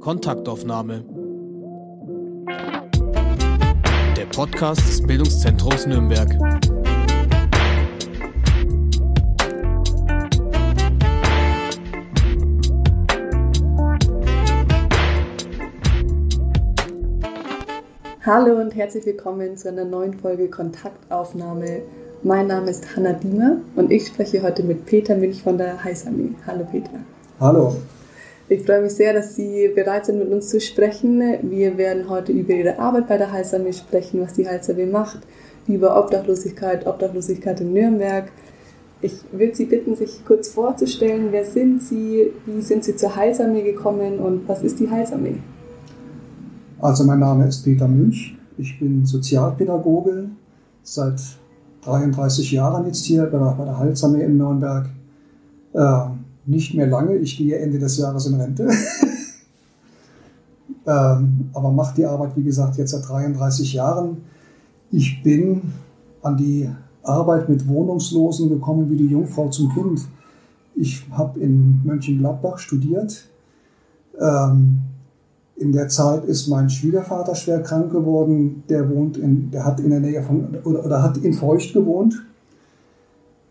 Kontaktaufnahme. Der Podcast des Bildungszentrums Nürnberg. Hallo und herzlich willkommen zu einer neuen Folge Kontaktaufnahme. Mein Name ist Hanna Diemer und ich spreche heute mit Peter Milch von der Heißarmee. Hallo Peter. Hallo. Ich freue mich sehr, dass Sie bereit sind, mit uns zu sprechen. Wir werden heute über Ihre Arbeit bei der Heißarmee sprechen, was die Heißarmee macht, über Obdachlosigkeit, Obdachlosigkeit in Nürnberg. Ich würde Sie bitten, sich kurz vorzustellen. Wer sind Sie? Wie sind Sie zur Heilsarmee gekommen und was ist die Heilsarmee? Also mein Name ist Peter Münch. Ich bin Sozialpädagoge seit 33 Jahren jetzt hier bei der, bei der Heilsarmee in Nürnberg. Äh, nicht mehr lange, ich gehe Ende des Jahres in Rente. ähm, aber mache die Arbeit, wie gesagt, jetzt seit 33 Jahren. Ich bin an die Arbeit mit Wohnungslosen gekommen wie die Jungfrau zum Kind. Ich habe in Mönchengladbach studiert. Ähm, in der Zeit ist mein Schwiegervater schwer krank geworden. Der wohnt in, der hat in der Nähe von oder, oder hat in Feucht gewohnt.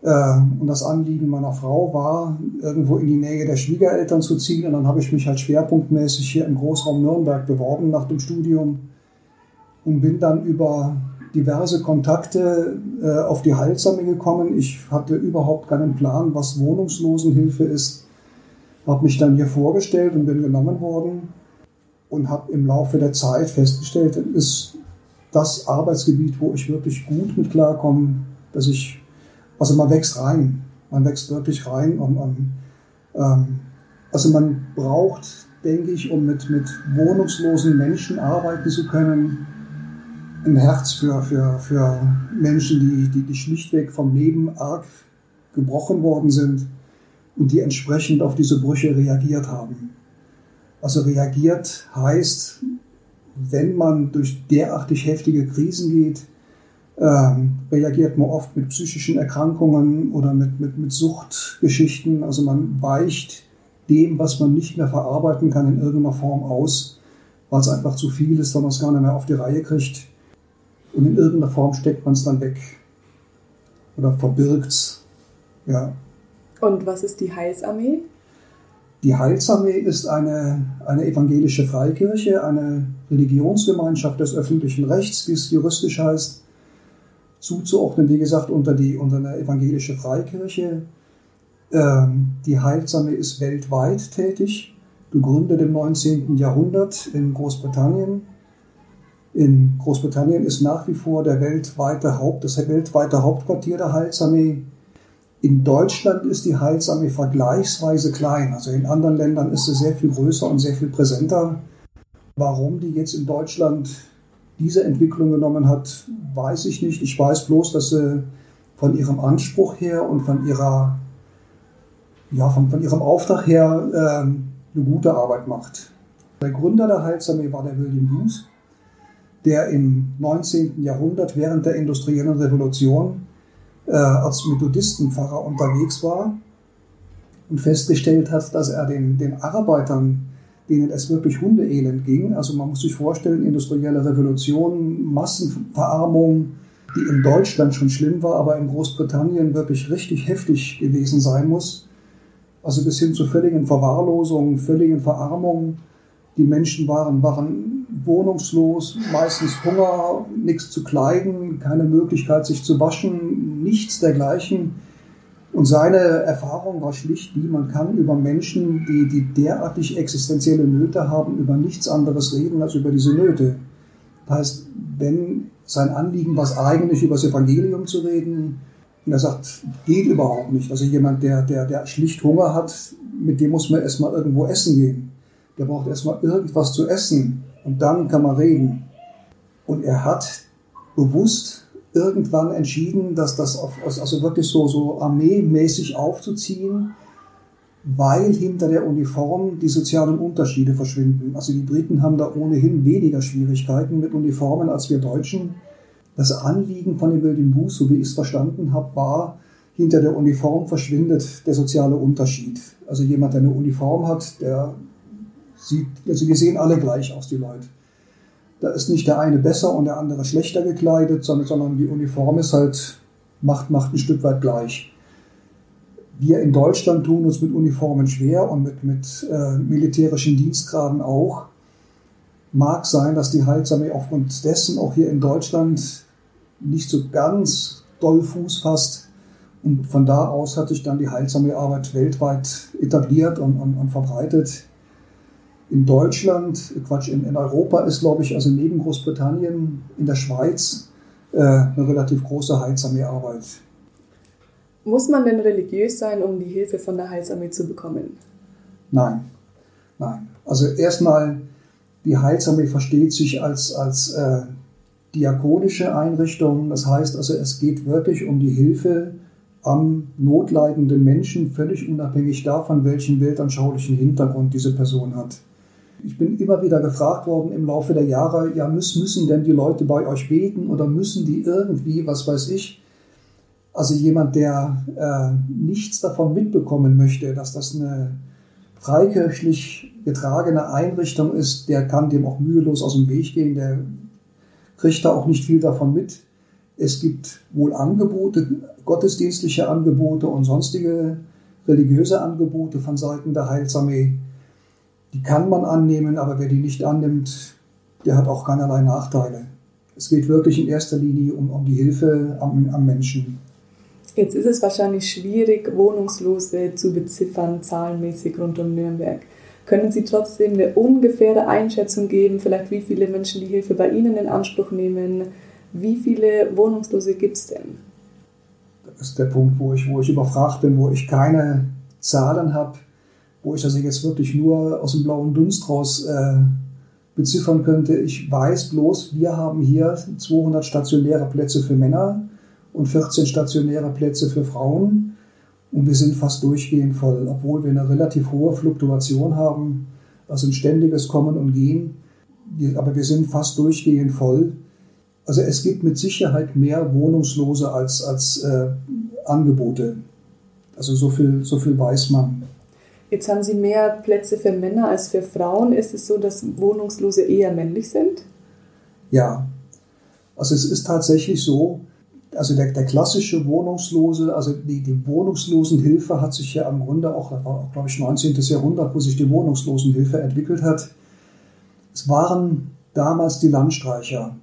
Äh, und das Anliegen meiner Frau war, irgendwo in die Nähe der Schwiegereltern zu ziehen. Und dann habe ich mich halt schwerpunktmäßig hier im Großraum Nürnberg beworben nach dem Studium und bin dann über diverse Kontakte äh, auf die Heilsame gekommen. Ich hatte überhaupt keinen Plan, was Wohnungslosenhilfe ist. Habe mich dann hier vorgestellt und bin genommen worden und habe im Laufe der Zeit festgestellt, ist das Arbeitsgebiet, wo ich wirklich gut mit klarkomme, dass ich, also man wächst rein, man wächst wirklich rein und, und ähm, also man braucht, denke ich, um mit, mit wohnungslosen Menschen arbeiten zu können, ein Herz für, für, für Menschen, die, die, die schlichtweg vom Leben arg gebrochen worden sind und die entsprechend auf diese Brüche reagiert haben. Also reagiert heißt, wenn man durch derartig heftige Krisen geht, ähm, reagiert man oft mit psychischen Erkrankungen oder mit, mit, mit Suchtgeschichten. Also man weicht dem, was man nicht mehr verarbeiten kann, in irgendeiner Form aus, weil es einfach zu viel ist, weil man es gar nicht mehr auf die Reihe kriegt. Und in irgendeiner Form steckt man es dann weg oder verbirgt es. Ja. Und was ist die Heilsarmee? Die Heilsarmee ist eine, eine evangelische Freikirche, eine Religionsgemeinschaft des öffentlichen Rechts, wie es juristisch heißt, zuzuordnen, wie gesagt, unter, die, unter eine evangelische Freikirche. Ähm, die Heilsarmee ist weltweit tätig, gegründet im 19. Jahrhundert in Großbritannien. In Großbritannien ist nach wie vor der weltweite Haupt, das weltweite Hauptquartier der Heilsarmee. In Deutschland ist die Heilsarmee vergleichsweise klein. Also in anderen Ländern ist sie sehr viel größer und sehr viel präsenter. Warum die jetzt in Deutschland diese Entwicklung genommen hat, weiß ich nicht. Ich weiß bloß, dass sie von ihrem Anspruch her und von ihrer ja, von, von ihrem Auftrag her äh, eine gute Arbeit macht. Der Gründer der Heilsarmee war der William Booth, der im 19. Jahrhundert während der industriellen Revolution äh, als Methodistenpfarrer unterwegs war und festgestellt hat, dass er den, den Arbeitern, denen es wirklich hundeelend ging, also man muss sich vorstellen, industrielle Revolution, Massenverarmung, die in Deutschland schon schlimm war, aber in Großbritannien wirklich richtig heftig gewesen sein muss, also bis hin zu völligen Verwahrlosungen, völligen Verarmungen. Die Menschen waren, waren wohnungslos, meistens Hunger, nichts zu kleiden, keine Möglichkeit, sich zu waschen, nichts dergleichen. Und seine Erfahrung war schlicht die, man kann über Menschen, die, die derartig existenzielle Nöte haben, über nichts anderes reden als über diese Nöte. Das heißt, wenn sein Anliegen war eigentlich über das Evangelium zu reden, und er sagt, geht überhaupt nicht. Also jemand, der, der, der schlicht Hunger hat, mit dem muss man erstmal irgendwo essen gehen. Der braucht erstmal irgendwas zu essen und dann kann man reden. Und er hat bewusst irgendwann entschieden, dass das auf, also wirklich so, so armeemäßig aufzuziehen, weil hinter der Uniform die sozialen Unterschiede verschwinden. Also die Briten haben da ohnehin weniger Schwierigkeiten mit Uniformen als wir Deutschen. Das Anliegen von dem William Booth, so wie ich es verstanden habe, war, hinter der Uniform verschwindet der soziale Unterschied. Also jemand, der eine Uniform hat, der sieht, also wir sehen alle gleich aus, die Leute. Da ist nicht der eine besser und der andere schlechter gekleidet, sondern, sondern die Uniform ist halt, macht, macht ein Stück weit gleich. Wir in Deutschland tun uns mit Uniformen schwer und mit, mit äh, militärischen Dienstgraden auch. Mag sein, dass die Heilsarmee aufgrund dessen auch hier in Deutschland nicht so ganz doll Fuß fasst. Und von da aus hat sich dann die Heilsarmee-Arbeit weltweit etabliert und, und, und, verbreitet. In Deutschland, Quatsch, in, in Europa ist, glaube ich, also neben Großbritannien, in der Schweiz äh, eine relativ große Heilsarmee-Arbeit. Muss man denn religiös sein, um die Hilfe von der Heilsarmee zu bekommen? Nein, nein. Also erstmal, die Heilsarmee versteht sich als, als äh, diakonische Einrichtung. Das heißt also, es geht wirklich um die Hilfe am notleidenden Menschen, völlig unabhängig davon, welchen weltanschaulichen Hintergrund diese Person hat. Ich bin immer wieder gefragt worden im Laufe der Jahre, ja, müssen, denn die Leute bei euch beten oder müssen die irgendwie, was weiß ich, also jemand, der äh, nichts davon mitbekommen möchte, dass das eine freikirchlich getragene Einrichtung ist, der kann dem auch mühelos aus dem Weg gehen, der kriegt da auch nicht viel davon mit. Es gibt wohl Angebote, gottesdienstliche Angebote und sonstige religiöse Angebote von Seiten der Heilsarmee. Die kann man annehmen, aber wer die nicht annimmt, der hat auch keinerlei Nachteile. Es geht wirklich in erster Linie um, um die Hilfe am, am Menschen. Jetzt ist es wahrscheinlich schwierig, Wohnungslose zu beziffern, zahlenmäßig rund um Nürnberg. Können Sie trotzdem eine ungefähre Einschätzung geben, vielleicht wie viele Menschen die Hilfe bei Ihnen in Anspruch nehmen? Wie viele Wohnungslose gibt es denn? Das ist der Punkt, wo ich, wo ich überfragt bin, wo ich keine Zahlen habe, wo ich das jetzt wirklich nur aus dem blauen Dunst raus äh, beziffern könnte. Ich weiß bloß, wir haben hier 200 stationäre Plätze für Männer und 14 stationäre Plätze für Frauen. Und wir sind fast durchgehend voll, obwohl wir eine relativ hohe Fluktuation haben, also ein ständiges Kommen und Gehen. Aber wir sind fast durchgehend voll. Also es gibt mit Sicherheit mehr Wohnungslose als, als äh, Angebote. Also so viel, so viel weiß man. Jetzt haben Sie mehr Plätze für Männer als für Frauen. Ist es so, dass Wohnungslose eher männlich sind? Ja. Also es ist tatsächlich so, also der, der klassische Wohnungslose, also die, die Wohnungslosenhilfe hat sich ja im Grunde auch, war, glaube ich, 19. Jahrhundert, wo sich die Wohnungslosenhilfe entwickelt hat. Es waren damals die Landstreicher,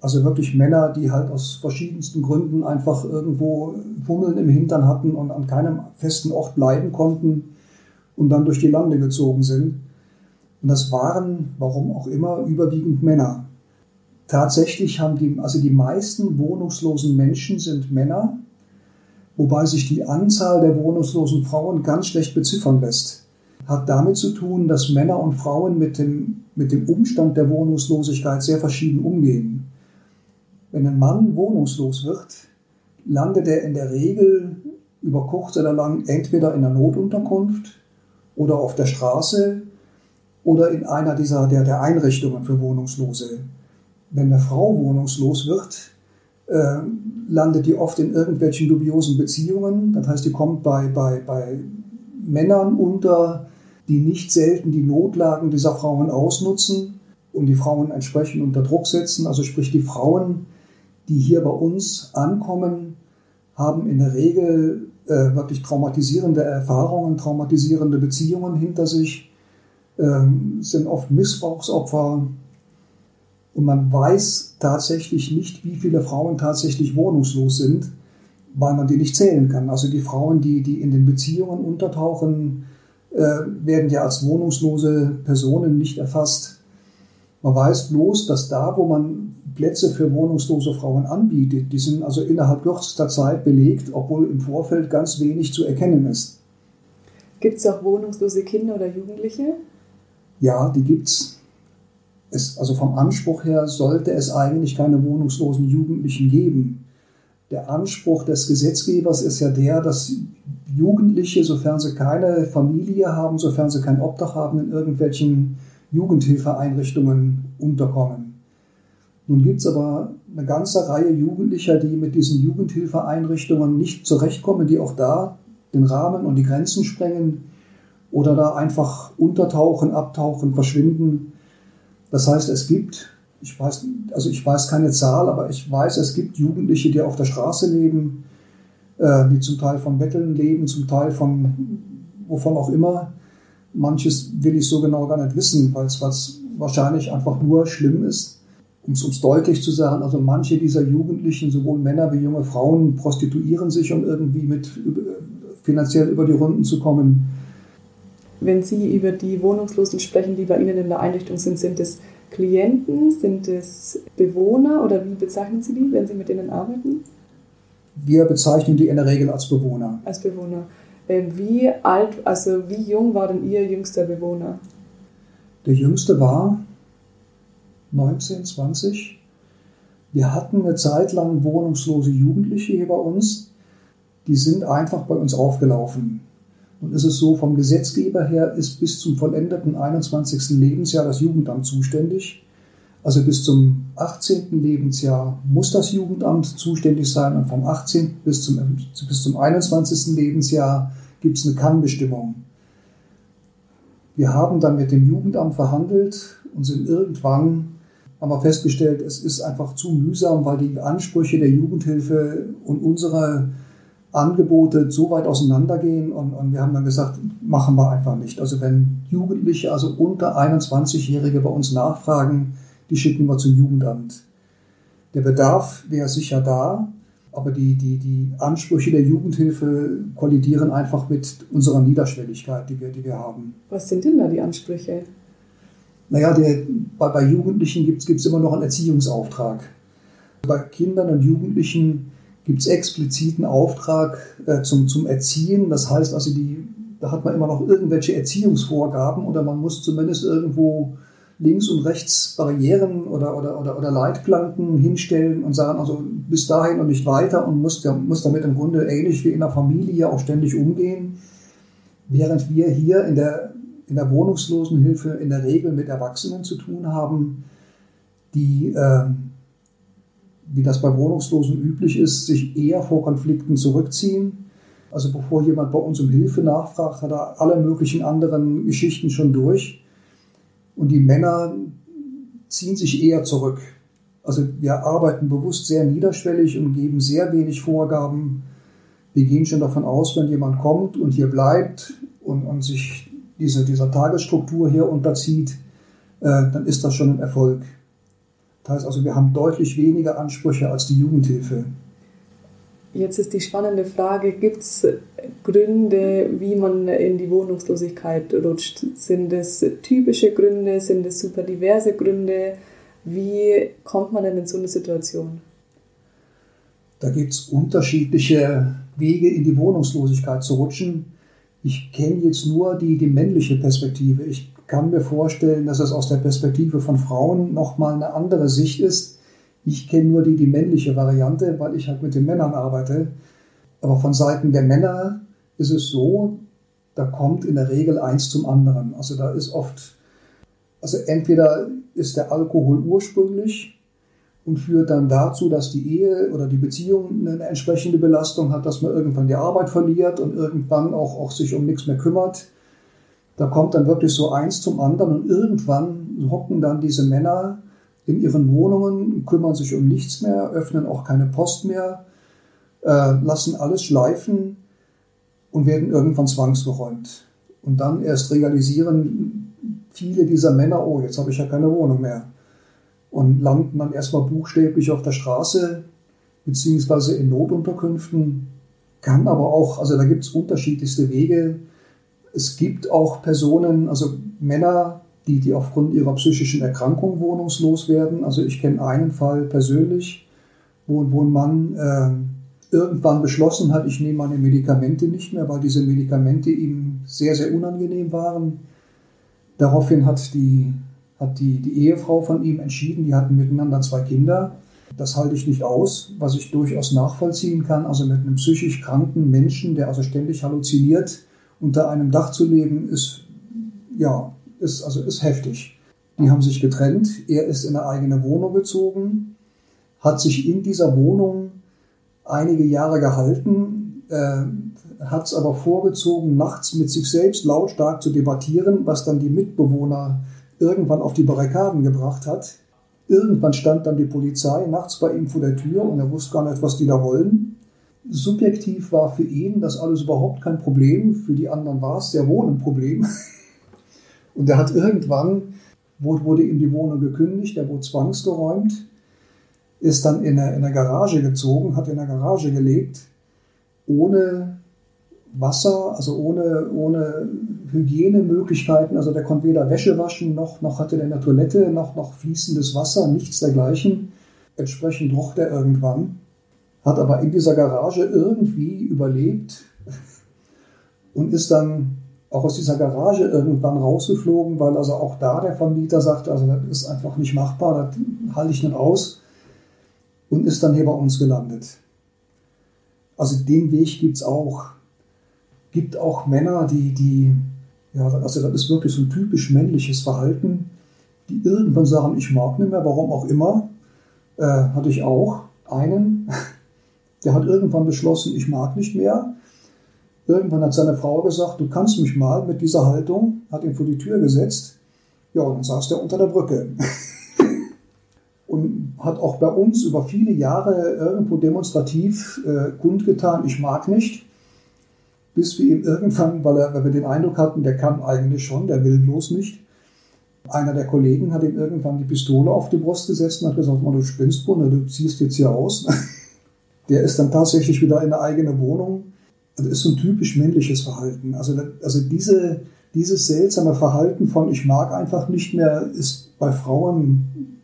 also wirklich Männer, die halt aus verschiedensten Gründen einfach irgendwo Hummeln im Hintern hatten und an keinem festen Ort bleiben konnten und dann durch die Lande gezogen sind. Und das waren, warum auch immer, überwiegend Männer. Tatsächlich haben die, also die meisten wohnungslosen Menschen sind Männer, wobei sich die Anzahl der wohnungslosen Frauen ganz schlecht beziffern lässt. Hat damit zu tun, dass Männer und Frauen mit dem, mit dem Umstand der Wohnungslosigkeit sehr verschieden umgehen. Wenn ein Mann wohnungslos wird, landet er in der Regel über kurz oder lang entweder in der Notunterkunft oder auf der Straße oder in einer dieser der, der Einrichtungen für Wohnungslose wenn eine Frau wohnungslos wird, äh, landet die oft in irgendwelchen dubiosen Beziehungen. Das heißt, die kommt bei, bei, bei Männern unter, die nicht selten die Notlagen dieser Frauen ausnutzen und die Frauen entsprechend unter Druck setzen. Also sprich, die Frauen, die hier bei uns ankommen, haben in der Regel äh, wirklich traumatisierende Erfahrungen, traumatisierende Beziehungen hinter sich, äh, sind oft Missbrauchsopfer, und man weiß tatsächlich nicht, wie viele Frauen tatsächlich wohnungslos sind, weil man die nicht zählen kann. Also die Frauen, die, die in den Beziehungen untertauchen, äh, werden ja als wohnungslose Personen nicht erfasst. Man weiß bloß, dass da, wo man Plätze für wohnungslose Frauen anbietet, die sind also innerhalb kürzester Zeit belegt, obwohl im Vorfeld ganz wenig zu erkennen ist. Gibt es auch wohnungslose Kinder oder Jugendliche? Ja, die gibt es es, also vom Anspruch her sollte es eigentlich keine wohnungslosen Jugendlichen geben. Der Anspruch des Gesetzgebers ist ja der, dass Jugendliche, sofern sie keine Familie haben, sofern sie kein Obdach haben, in irgendwelchen Jugendhilfeeinrichtungen unterkommen. Nun gibt es aber eine ganze Reihe Jugendlicher, die mit diesen Jugendhilfeeinrichtungen nicht zurechtkommen, die auch da den Rahmen und die Grenzen sprengen oder da einfach untertauchen, abtauchen, verschwinden. Das heißt, es gibt, ich weiß, also ich weiß keine Zahl, aber ich weiß, es gibt Jugendliche, die auf der Straße leben, äh, die zum Teil von Betteln leben, zum Teil von wovon auch immer. Manches will ich so genau gar nicht wissen, weil es wahrscheinlich einfach nur schlimm ist. Um es deutlich zu sagen, also manche dieser Jugendlichen, sowohl Männer wie junge Frauen, prostituieren sich, um irgendwie mit finanziell über die Runden zu kommen. Wenn Sie über die Wohnungslosen sprechen, die bei Ihnen in der Einrichtung sind, sind es Klienten, sind es Bewohner oder wie bezeichnen Sie die, wenn Sie mit denen arbeiten? Wir bezeichnen die in der Regel als Bewohner. Als Bewohner. Ähm, wie alt, also wie jung war denn Ihr jüngster Bewohner? Der jüngste war 19, 20. Wir hatten eine Zeit lang wohnungslose Jugendliche hier bei uns. Die sind einfach bei uns aufgelaufen. Und ist es so, vom Gesetzgeber her ist bis zum vollendeten 21. Lebensjahr das Jugendamt zuständig. Also bis zum 18. Lebensjahr muss das Jugendamt zuständig sein und vom 18. bis zum, bis zum 21. Lebensjahr gibt es eine Kannbestimmung. Wir haben dann mit dem Jugendamt verhandelt und sind irgendwann, haben festgestellt, es ist einfach zu mühsam, weil die Ansprüche der Jugendhilfe und unsere Angebote so weit auseinandergehen und, und, wir haben dann gesagt, machen wir einfach nicht. Also wenn Jugendliche, also unter 21-Jährige bei uns nachfragen, die schicken wir zum Jugendamt. Der Bedarf wäre sicher da, aber die, die, die Ansprüche der Jugendhilfe kollidieren einfach mit unserer Niederschwelligkeit, die wir, die wir haben. Was sind denn da die Ansprüche? Naja, der, bei, bei Jugendlichen gibt es immer noch einen Erziehungsauftrag. Bei Kindern und Jugendlichen gibt es expliziten Auftrag äh, zum, zum Erziehen. Das heißt also, die, da hat man immer noch irgendwelche Erziehungsvorgaben oder man muss zumindest irgendwo links und rechts Barrieren oder, oder, oder, oder Leitplanken hinstellen und sagen, also bis dahin und nicht weiter und muss, muss damit im Grunde ähnlich wie in der Familie auch ständig umgehen. Während wir hier in der, in der Wohnungslosenhilfe in der Regel mit Erwachsenen zu tun haben, die, äh, wie das bei Wohnungslosen üblich ist, sich eher vor Konflikten zurückziehen. Also bevor jemand bei uns um Hilfe nachfragt, hat er alle möglichen anderen Geschichten schon durch und die Männer ziehen sich eher zurück. Also wir arbeiten bewusst sehr niederschwellig und geben sehr wenig Vorgaben. Wir gehen schon davon aus, wenn jemand kommt und hier bleibt und, und sich diese, dieser Tagesstruktur hier unterzieht, äh, dann ist das schon ein Erfolg. Das heißt also, wir haben deutlich weniger Ansprüche als die Jugendhilfe. Jetzt ist die spannende Frage, gibt es Gründe, wie man in die Wohnungslosigkeit rutscht? Sind es typische Gründe? Sind es super diverse Gründe? Wie kommt man denn in so eine Situation? Da gibt es unterschiedliche Wege, in die Wohnungslosigkeit zu rutschen. Ich kenne jetzt nur die, die männliche Perspektive. Ich kann mir vorstellen, dass es aus der Perspektive von Frauen nochmal eine andere Sicht ist ich kenne nur die, die männliche Variante, weil ich halt mit den Männern arbeite. Aber von Seiten der Männer ist es so, da kommt in der Regel eins zum anderen. Also da ist oft, also entweder ist der Alkohol ursprünglich und führt dann dazu, dass die Ehe oder die Beziehung eine entsprechende Belastung hat, dass man irgendwann die Arbeit verliert und irgendwann auch, auch sich um nichts mehr kümmert. Da kommt dann wirklich so eins zum anderen und irgendwann hocken dann diese Männer in ihren Wohnungen, kümmern sich um nichts mehr, öffnen auch keine Post mehr, äh, lassen alles schleifen und werden irgendwann zwangsgeräumt. Und dann erst realisieren viele dieser Männer, oh, jetzt habe ich ja keine Wohnung mehr. Und landen dann erstmal buchstäblich auf der Straße, beziehungsweise in Notunterkünften. Kann aber auch, also da gibt es unterschiedlichste Wege. Es gibt auch Personen, also Männer, die, die aufgrund ihrer psychischen Erkrankung wohnungslos werden. Also ich kenne einen Fall persönlich, wo, wo ein Mann äh, irgendwann beschlossen hat, ich nehme meine Medikamente nicht mehr, weil diese Medikamente ihm sehr, sehr unangenehm waren. Daraufhin hat die, hat die, die Ehefrau von ihm entschieden, die hatten miteinander zwei Kinder. Das halte ich nicht aus, was ich durchaus nachvollziehen kann. Also mit einem psychisch kranken Menschen, der also ständig halluziniert, unter einem Dach zu leben, ist ja ist, also ist heftig. Die haben sich getrennt. Er ist in eine eigene Wohnung gezogen, hat sich in dieser Wohnung einige Jahre gehalten, äh, hat es aber vorgezogen, nachts mit sich selbst lautstark zu debattieren, was dann die Mitbewohner irgendwann auf die Barrikaden gebracht hat. Irgendwann stand dann die Polizei nachts bei ihm vor der Tür und er wusste gar nicht, was die da wollen. Subjektiv war für ihn das alles überhaupt kein Problem, für die anderen war es sehr wohl ein Problem. Und er hat irgendwann, wurde ihm die Wohnung gekündigt, er wurde zwangsgeräumt, ist dann in eine, in eine Garage gezogen, hat in der Garage gelebt, ohne Wasser, also ohne, ohne Hygienemöglichkeiten. Also der konnte weder Wäsche waschen, noch, noch hatte der eine Toilette, noch, noch fließendes Wasser, nichts dergleichen. Entsprechend roch der irgendwann, hat aber in dieser Garage irgendwie überlebt und ist dann auch aus dieser Garage irgendwann rausgeflogen, weil also auch da der Vermieter sagte, also das ist einfach nicht machbar, das halte ich nicht aus und ist dann hier bei uns gelandet. Also den Weg gibt es auch gibt auch Männer, die, die, ja, also das ist wirklich so ein typisch männliches Verhalten, die irgendwann sagen, ich mag nicht mehr, warum auch immer. Äh, hatte ich auch einen, der hat irgendwann beschlossen, ich mag nicht mehr. Irgendwann hat seine Frau gesagt, du kannst mich mal mit dieser Haltung, hat ihn vor die Tür gesetzt. Ja, und dann saß der unter der Brücke. und hat auch bei uns über viele Jahre irgendwo demonstrativ äh, kundgetan, ich mag nicht bis wir ihm irgendwann, weil, er, weil wir den Eindruck hatten, der kann eigentlich schon, der will bloß nicht. Einer der Kollegen hat ihm irgendwann die Pistole auf die Brust gesetzt und hat gesagt, du spinnst, Bunde, du ziehst jetzt hier aus. Der ist dann tatsächlich wieder in eine eigene Wohnung. Das ist so ein typisch männliches Verhalten. Also, also diese, dieses seltsame Verhalten von ich mag einfach nicht mehr ist bei Frauen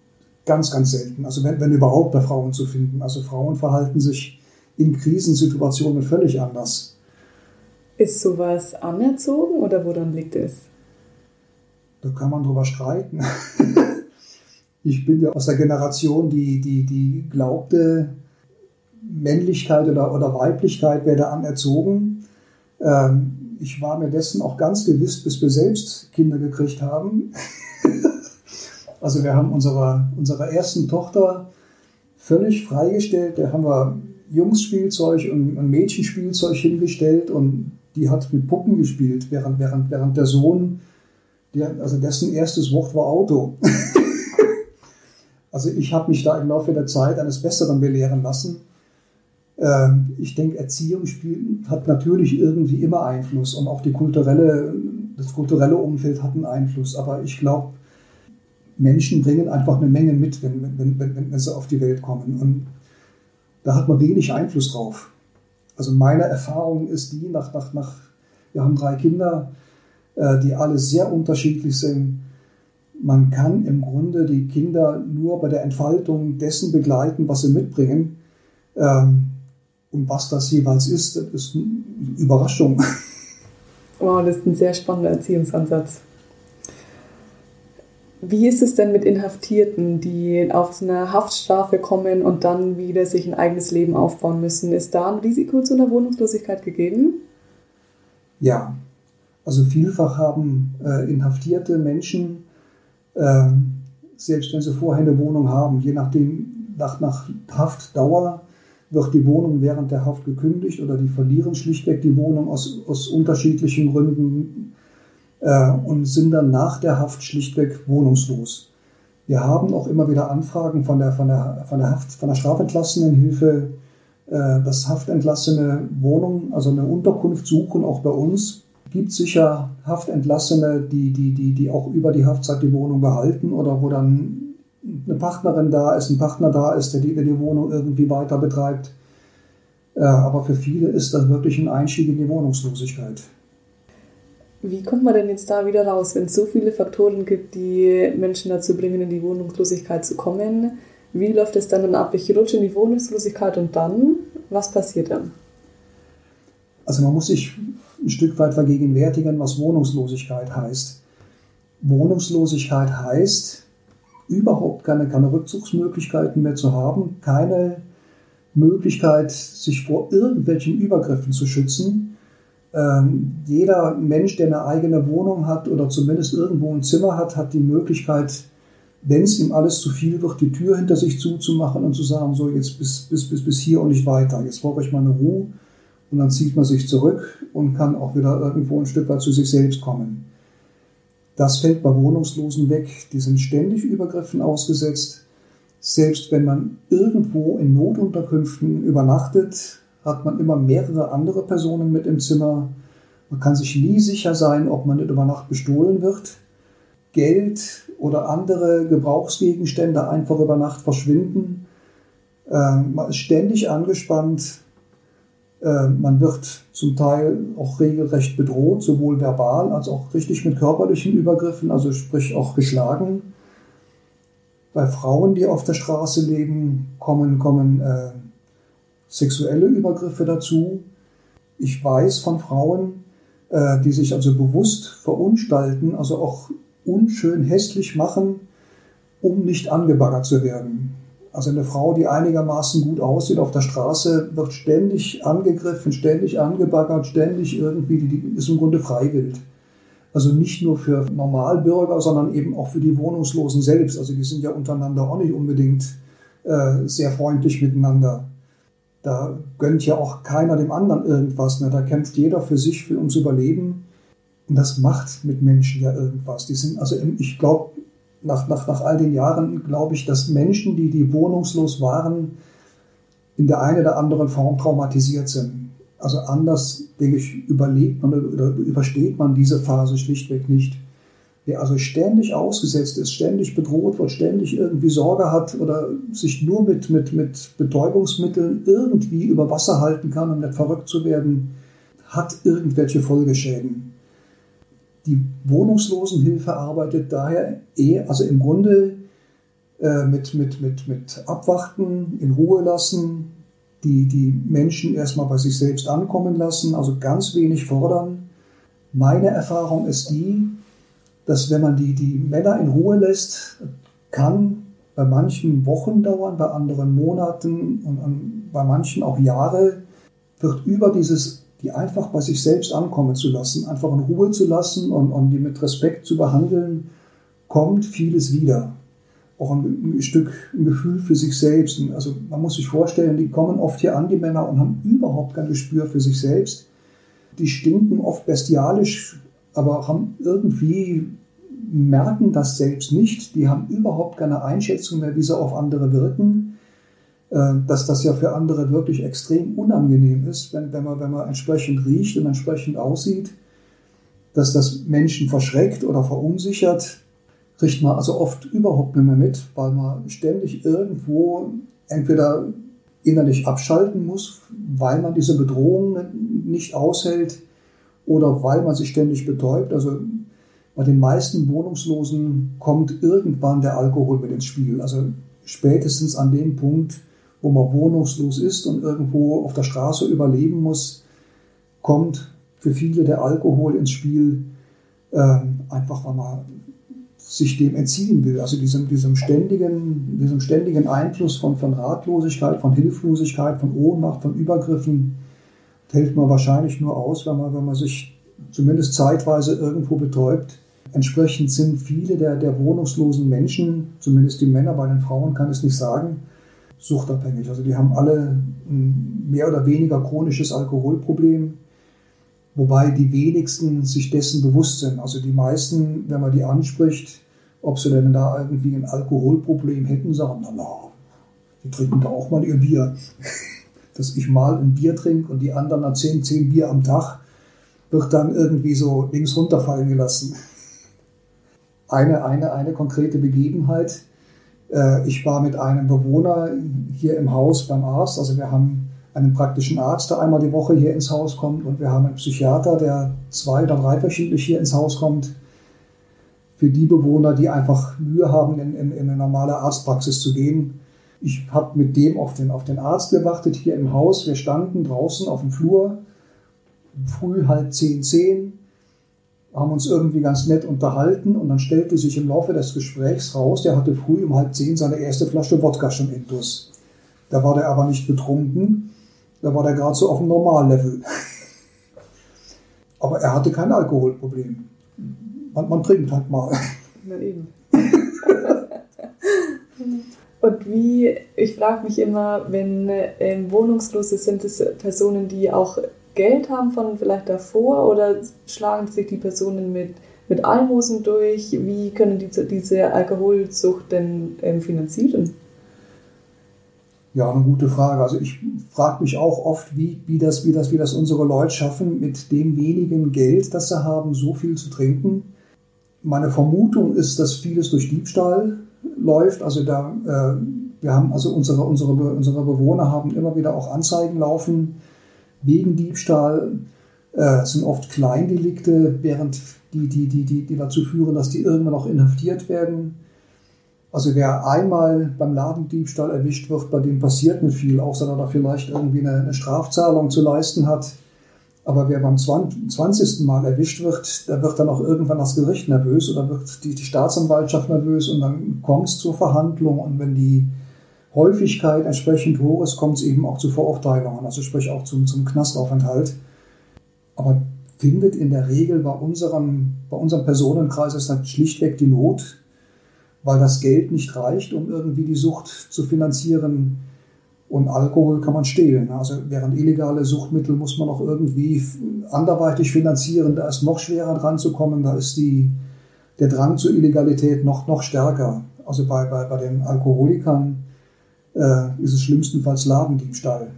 ganz, ganz selten. Also wenn, wenn überhaupt bei Frauen zu finden. Also Frauen verhalten sich in Krisensituationen völlig anders. Ist sowas anerzogen oder woran liegt es? Da kann man drüber streiten. ich bin ja aus der Generation, die, die, die glaubte, Männlichkeit oder, oder Weiblichkeit werde anerzogen. Ähm, ich war mir dessen auch ganz gewiss, bis wir selbst Kinder gekriegt haben. also wir haben unserer, unserer ersten Tochter völlig freigestellt. Da haben wir Jungsspielzeug und, und Mädchenspielzeug hingestellt und die hat mit Puppen gespielt, während, während, während der Sohn, der, also dessen erstes Wort war Auto. also ich habe mich da im Laufe der Zeit eines Besseren belehren lassen. Ähm, ich denke, Erziehung hat natürlich irgendwie immer Einfluss und auch die kulturelle, das kulturelle Umfeld hat einen Einfluss. Aber ich glaube, Menschen bringen einfach eine Menge mit, wenn, wenn, wenn, wenn sie auf die Welt kommen. Und da hat man wenig Einfluss drauf. Also meine Erfahrung ist die, nach, nach, nach, wir haben drei Kinder, äh, die alle sehr unterschiedlich sind. Man kann im Grunde die Kinder nur bei der Entfaltung dessen begleiten, was sie mitbringen. Ähm, und was das jeweils ist, das ist eine Überraschung. Wow, das ist ein sehr spannender Erziehungsansatz. Wie ist es denn mit Inhaftierten, die auf eine Haftstrafe kommen und dann wieder sich ein eigenes Leben aufbauen müssen? Ist da ein Risiko zu einer Wohnungslosigkeit gegeben? Ja, also vielfach haben äh, inhaftierte Menschen, äh, selbst wenn sie vorher eine Wohnung haben, je nachdem, nach, nach Haftdauer wird die Wohnung während der Haft gekündigt oder die verlieren schlichtweg die Wohnung aus, aus unterschiedlichen Gründen äh, und sind dann nach der Haft schlichtweg wohnungslos. Wir haben auch immer wieder Anfragen von der, von der, von der, Haft, von der Strafentlassenenhilfe, äh, dass Haftentlassene Wohnungen, also eine Unterkunft suchen, auch bei uns. Gibt sicher Haftentlassene, die, die, die, die auch über die Haftzeit die Wohnung behalten oder wo dann eine Partnerin da ist, ein Partner da ist, der die, die Wohnung irgendwie weiter betreibt. Äh, aber für viele ist das wirklich ein Einstieg in die Wohnungslosigkeit. Wie kommt man denn jetzt da wieder raus, wenn es so viele Faktoren gibt, die Menschen dazu bringen, in die Wohnungslosigkeit zu kommen? Wie läuft es dann ab? Ich rutsche in die Wohnungslosigkeit und dann? Was passiert dann? Also man muss sich ein Stück weit vergegenwärtigen, was Wohnungslosigkeit heißt. Wohnungslosigkeit heißt, überhaupt keine, keine Rückzugsmöglichkeiten mehr zu haben, keine Möglichkeit, sich vor irgendwelchen Übergriffen zu schützen, ähm, jeder Mensch, der eine eigene Wohnung hat oder zumindest irgendwo ein Zimmer hat, hat die Möglichkeit, wenn es ihm alles zu viel wird, die Tür hinter sich zuzumachen und zu sagen, so jetzt bis, bis, bis, bis hier und nicht weiter, jetzt brauche ich meine Ruhe und dann zieht man sich zurück und kann auch wieder irgendwo ein Stück weit zu sich selbst kommen. Das fällt bei Wohnungslosen weg. Die sind ständig Übergriffen ausgesetzt. Selbst wenn man irgendwo in Notunterkünften übernachtet, hat man immer mehrere andere Personen mit im Zimmer. Man kann sich nie sicher sein, ob man nicht über Nacht bestohlen wird. Geld oder andere Gebrauchsgegenstände einfach über Nacht verschwinden. Ähm, man ist ständig angespannt. Ähm, man wird zum Teil auch regelrecht bedroht, sowohl verbal als auch richtig mit körperlichen Übergriffen, also sprich auch geschlagen. Bei Frauen, die auf der Straße leben, kommen, kommen äh, sexuelle Übergriffe dazu. Ich weiß von Frauen, äh, die sich also bewusst verunstalten, also auch unschön hässlich machen, um nicht angebaggert zu werden. Also eine Frau, die einigermaßen gut aussieht auf der Straße, wird ständig angegriffen, ständig angebaggert, ständig irgendwie, die ist im Grunde freiwillig. Also nicht nur für Normalbürger, sondern eben auch für die Wohnungslosen selbst. Also die sind ja untereinander auch nicht unbedingt äh, sehr freundlich miteinander. Da gönnt ja auch keiner dem anderen irgendwas. Ne? Da kämpft jeder für sich, für ums Überleben. Und das macht mit Menschen ja irgendwas. Die sind, also ich glaube, nach, nach, nach all den Jahren glaube ich, dass Menschen, die, die wohnungslos waren, in der einen oder anderen Form traumatisiert sind. Also anders, denke ich, überlebt man oder übersteht man diese Phase schlichtweg nicht. Wer also ständig ausgesetzt ist, ständig bedroht wird, ständig irgendwie Sorge hat oder sich nur mit, mit, mit Betäubungsmitteln irgendwie über Wasser halten kann, um nicht verrückt zu werden, hat irgendwelche Folgeschäden. Die Wohnungslosenhilfe arbeitet daher eher, also im Grunde äh, mit, mit, mit, mit Abwarten, in Ruhe lassen, die, die Menschen erstmal bei sich selbst ankommen lassen, also ganz wenig fordern. Meine Erfahrung ist die, dass wenn man die, die Männer in Ruhe lässt, kann bei manchen Wochen dauern, bei anderen Monaten und, und bei manchen auch Jahre, wird über dieses die einfach bei sich selbst ankommen zu lassen, einfach in Ruhe zu lassen und, und die mit Respekt zu behandeln, kommt vieles wieder. Auch ein, ein Stück ein Gefühl für sich selbst. Also man muss sich vorstellen, die kommen oft hier an, die Männer, und haben überhaupt kein Gespür für sich selbst. Die stinken oft bestialisch, aber haben irgendwie merken das selbst nicht. Die haben überhaupt keine Einschätzung mehr, wie sie auf andere wirken äh, dass das ja für andere wirklich extrem unangenehm ist, wenn, wenn, man, wenn man entsprechend riecht und entsprechend aussieht, dass das Menschen verschreckt oder verunsichert, kriegt man also oft überhaupt nicht mehr mit, weil man ständig irgendwo entweder innerlich abschalten muss, weil man diese Bedrohung nicht aushält oder weil man sich ständig betäubt. Also bei den meisten Wohnungslosen kommt irgendwann der Alkohol mit ins Spiel. Also spätestens an dem Punkt, wo man wohnungslos ist und irgendwo auf der Straße überleben muss, kommt für viele der Alkohol ins Spiel, äh, einfach weil man sich dem entziehen will, also diesem, diesem, ständigen, diesem ständigen Einfluss von, von Ratlosigkeit, von Hilflosigkeit, von Ohnmacht, von Übergriffen, hält man wahrscheinlich nur aus, wenn man, wenn man sich zumindest zeitweise irgendwo betäubt. Entsprechend sind viele der, der wohnungslosen Menschen, zumindest die Männer, bei den Frauen kann es nicht sagen, suchtabhängig. Also die haben alle ein mehr oder weniger chronisches Alkoholproblem, wobei die wenigsten sich dessen bewusst sind. Also die meisten, wenn man die anspricht, ob sie denn da irgendwie ein Alkoholproblem hätten, sagen, na, na, die trinken da auch mal ihr Bier. Dass ich mal ein Bier trinke und die anderen dann zehn, Bier am Tag, wird dann irgendwie so links runterfallen gelassen. Eine, eine, eine konkrete Begebenheit, äh, ich war mit einem Bewohner hier im Haus beim Arzt. Also wir haben einen praktischen Arzt, der einmal die Woche hier ins Haus kommt und wir haben einen Psychiater, der zwei- oder dreiwöchentlich hier ins Haus kommt. Für die Bewohner, die einfach Mühe haben, in, in, in eine normale Arztpraxis zu gehen. Ich habe mit dem auf den, auf den Arzt gewartet hier im Haus. Wir standen draußen auf dem Flur, früh halb zehn, zehn haben uns irgendwie ganz nett unterhalten und dann stellte sich im Laufe des Gesprächs raus, der hatte früh um halb zehn seine erste Flasche Wodka schon intus. Da war der aber nicht betrunken, da war der gerade so auf dem Normallevel. aber er hatte kein Alkoholproblem. Man, man trinkt halt mal. Na eben. Und wie, ich frage mich immer, wenn ähm, Wohnungslose sind es Personen, die auch Geld haben von vielleicht davor oder schlagen sich die Personen mit, mit Almosen durch? Wie können die diese Alkoholsucht denn ähm, finanzieren? Ja, eine gute Frage. Also ich frage mich auch oft, wie, wie, das, wie, das, wie das unsere Leute schaffen, mit dem wenigen Geld, das sie haben, so viel zu trinken. Meine Vermutung ist, dass vieles durch Diebstahl läuft. Also da, äh, wir haben also unsere, unsere, unsere Bewohner haben immer wieder auch Anzeigen laufen wegen Diebstahl. Äh, sind oft Kleindelikte, während die, die, die, die, die dazu führen, dass die irgendwann auch inhaftiert werden. Also wer einmal beim Ladendiebstahl erwischt wird, bei dem passiert nicht viel, außer dass er vielleicht irgendwie eine, eine Strafzahlung zu leisten hat. Aber wer beim 20. Mal erwischt wird, der wird dann auch irgendwann das Gericht nervös oder wird die, die Staatsanwaltschaft nervös und dann kommt es zur Verhandlung und wenn die Häufigkeit entsprechend hoch ist, kommt es eben auch zu Verurteilungen, also sprich auch zum, zum Knastaufenthalt. Aber findet in der Regel bei unserem, bei unserem Personenkreis ist halt schlichtweg die Not, weil das Geld nicht reicht, um irgendwie die Sucht zu finanzieren. Und Alkohol kann man stehlen. Also während illegale Suchtmittel muss man auch irgendwie anderweitig finanzieren. Da ist noch schwerer dran zu kommen. Da ist die, der Drang zur Illegalität noch, noch stärker. Also bei, bei, bei den Alkoholikern äh, ist es schlimmstenfalls Ladendiebstahl.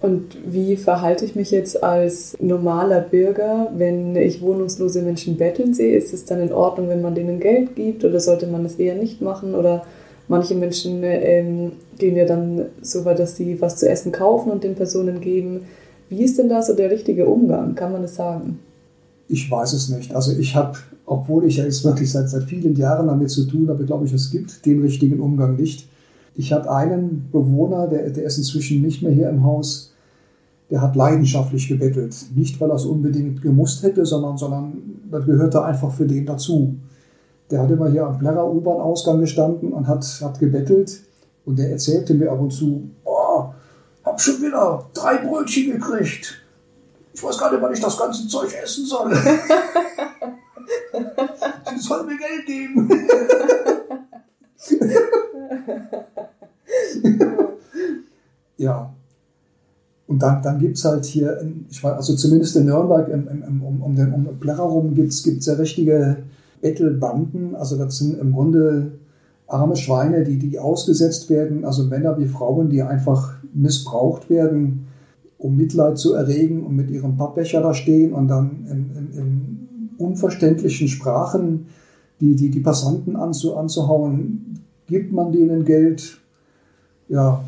Und wie verhalte ich mich jetzt als normaler Bürger, wenn ich wohnungslose Menschen betteln sehe? Ist es dann in Ordnung, wenn man denen Geld gibt oder sollte man das eher nicht machen? Oder manche Menschen ähm, gehen ja dann so weit, dass sie was zu essen kaufen und den Personen geben. Wie ist denn da so der richtige Umgang? Kann man das sagen? Ich weiß es nicht. Also ich habe, obwohl ich ja jetzt wirklich seit, seit vielen Jahren damit zu tun habe, glaube ich, es gibt den richtigen Umgang nicht. Ich hatte einen Bewohner, der, der ist inzwischen nicht mehr hier im Haus, der hat leidenschaftlich gebettelt. Nicht, weil er es unbedingt gemusst hätte, sondern, sondern das gehörte einfach für den dazu. Der hat immer hier am Plärrer U-Bahn-Ausgang gestanden und hat, hat gebettelt. Und der erzählte mir ab und zu, oh, hab schon wieder drei Brötchen gekriegt. Ich weiß gar nicht, wann ich das ganze Zeug essen soll. Sie soll mir Geld geben. ja, und dann, dann gibt es halt hier, ich weiß, also zumindest in Nürnberg, im, im, um, um den um Plärrer rum, gibt es ja richtige Bettelbanden. Also das sind im Grunde arme Schweine, die, die ausgesetzt werden, also Männer wie Frauen, die einfach missbraucht werden, um Mitleid zu erregen und mit ihrem Pappbecher da stehen und dann in, in, in unverständlichen Sprachen die, die, die Passanten anzu, anzuhauen. Gibt man denen Geld? Ja,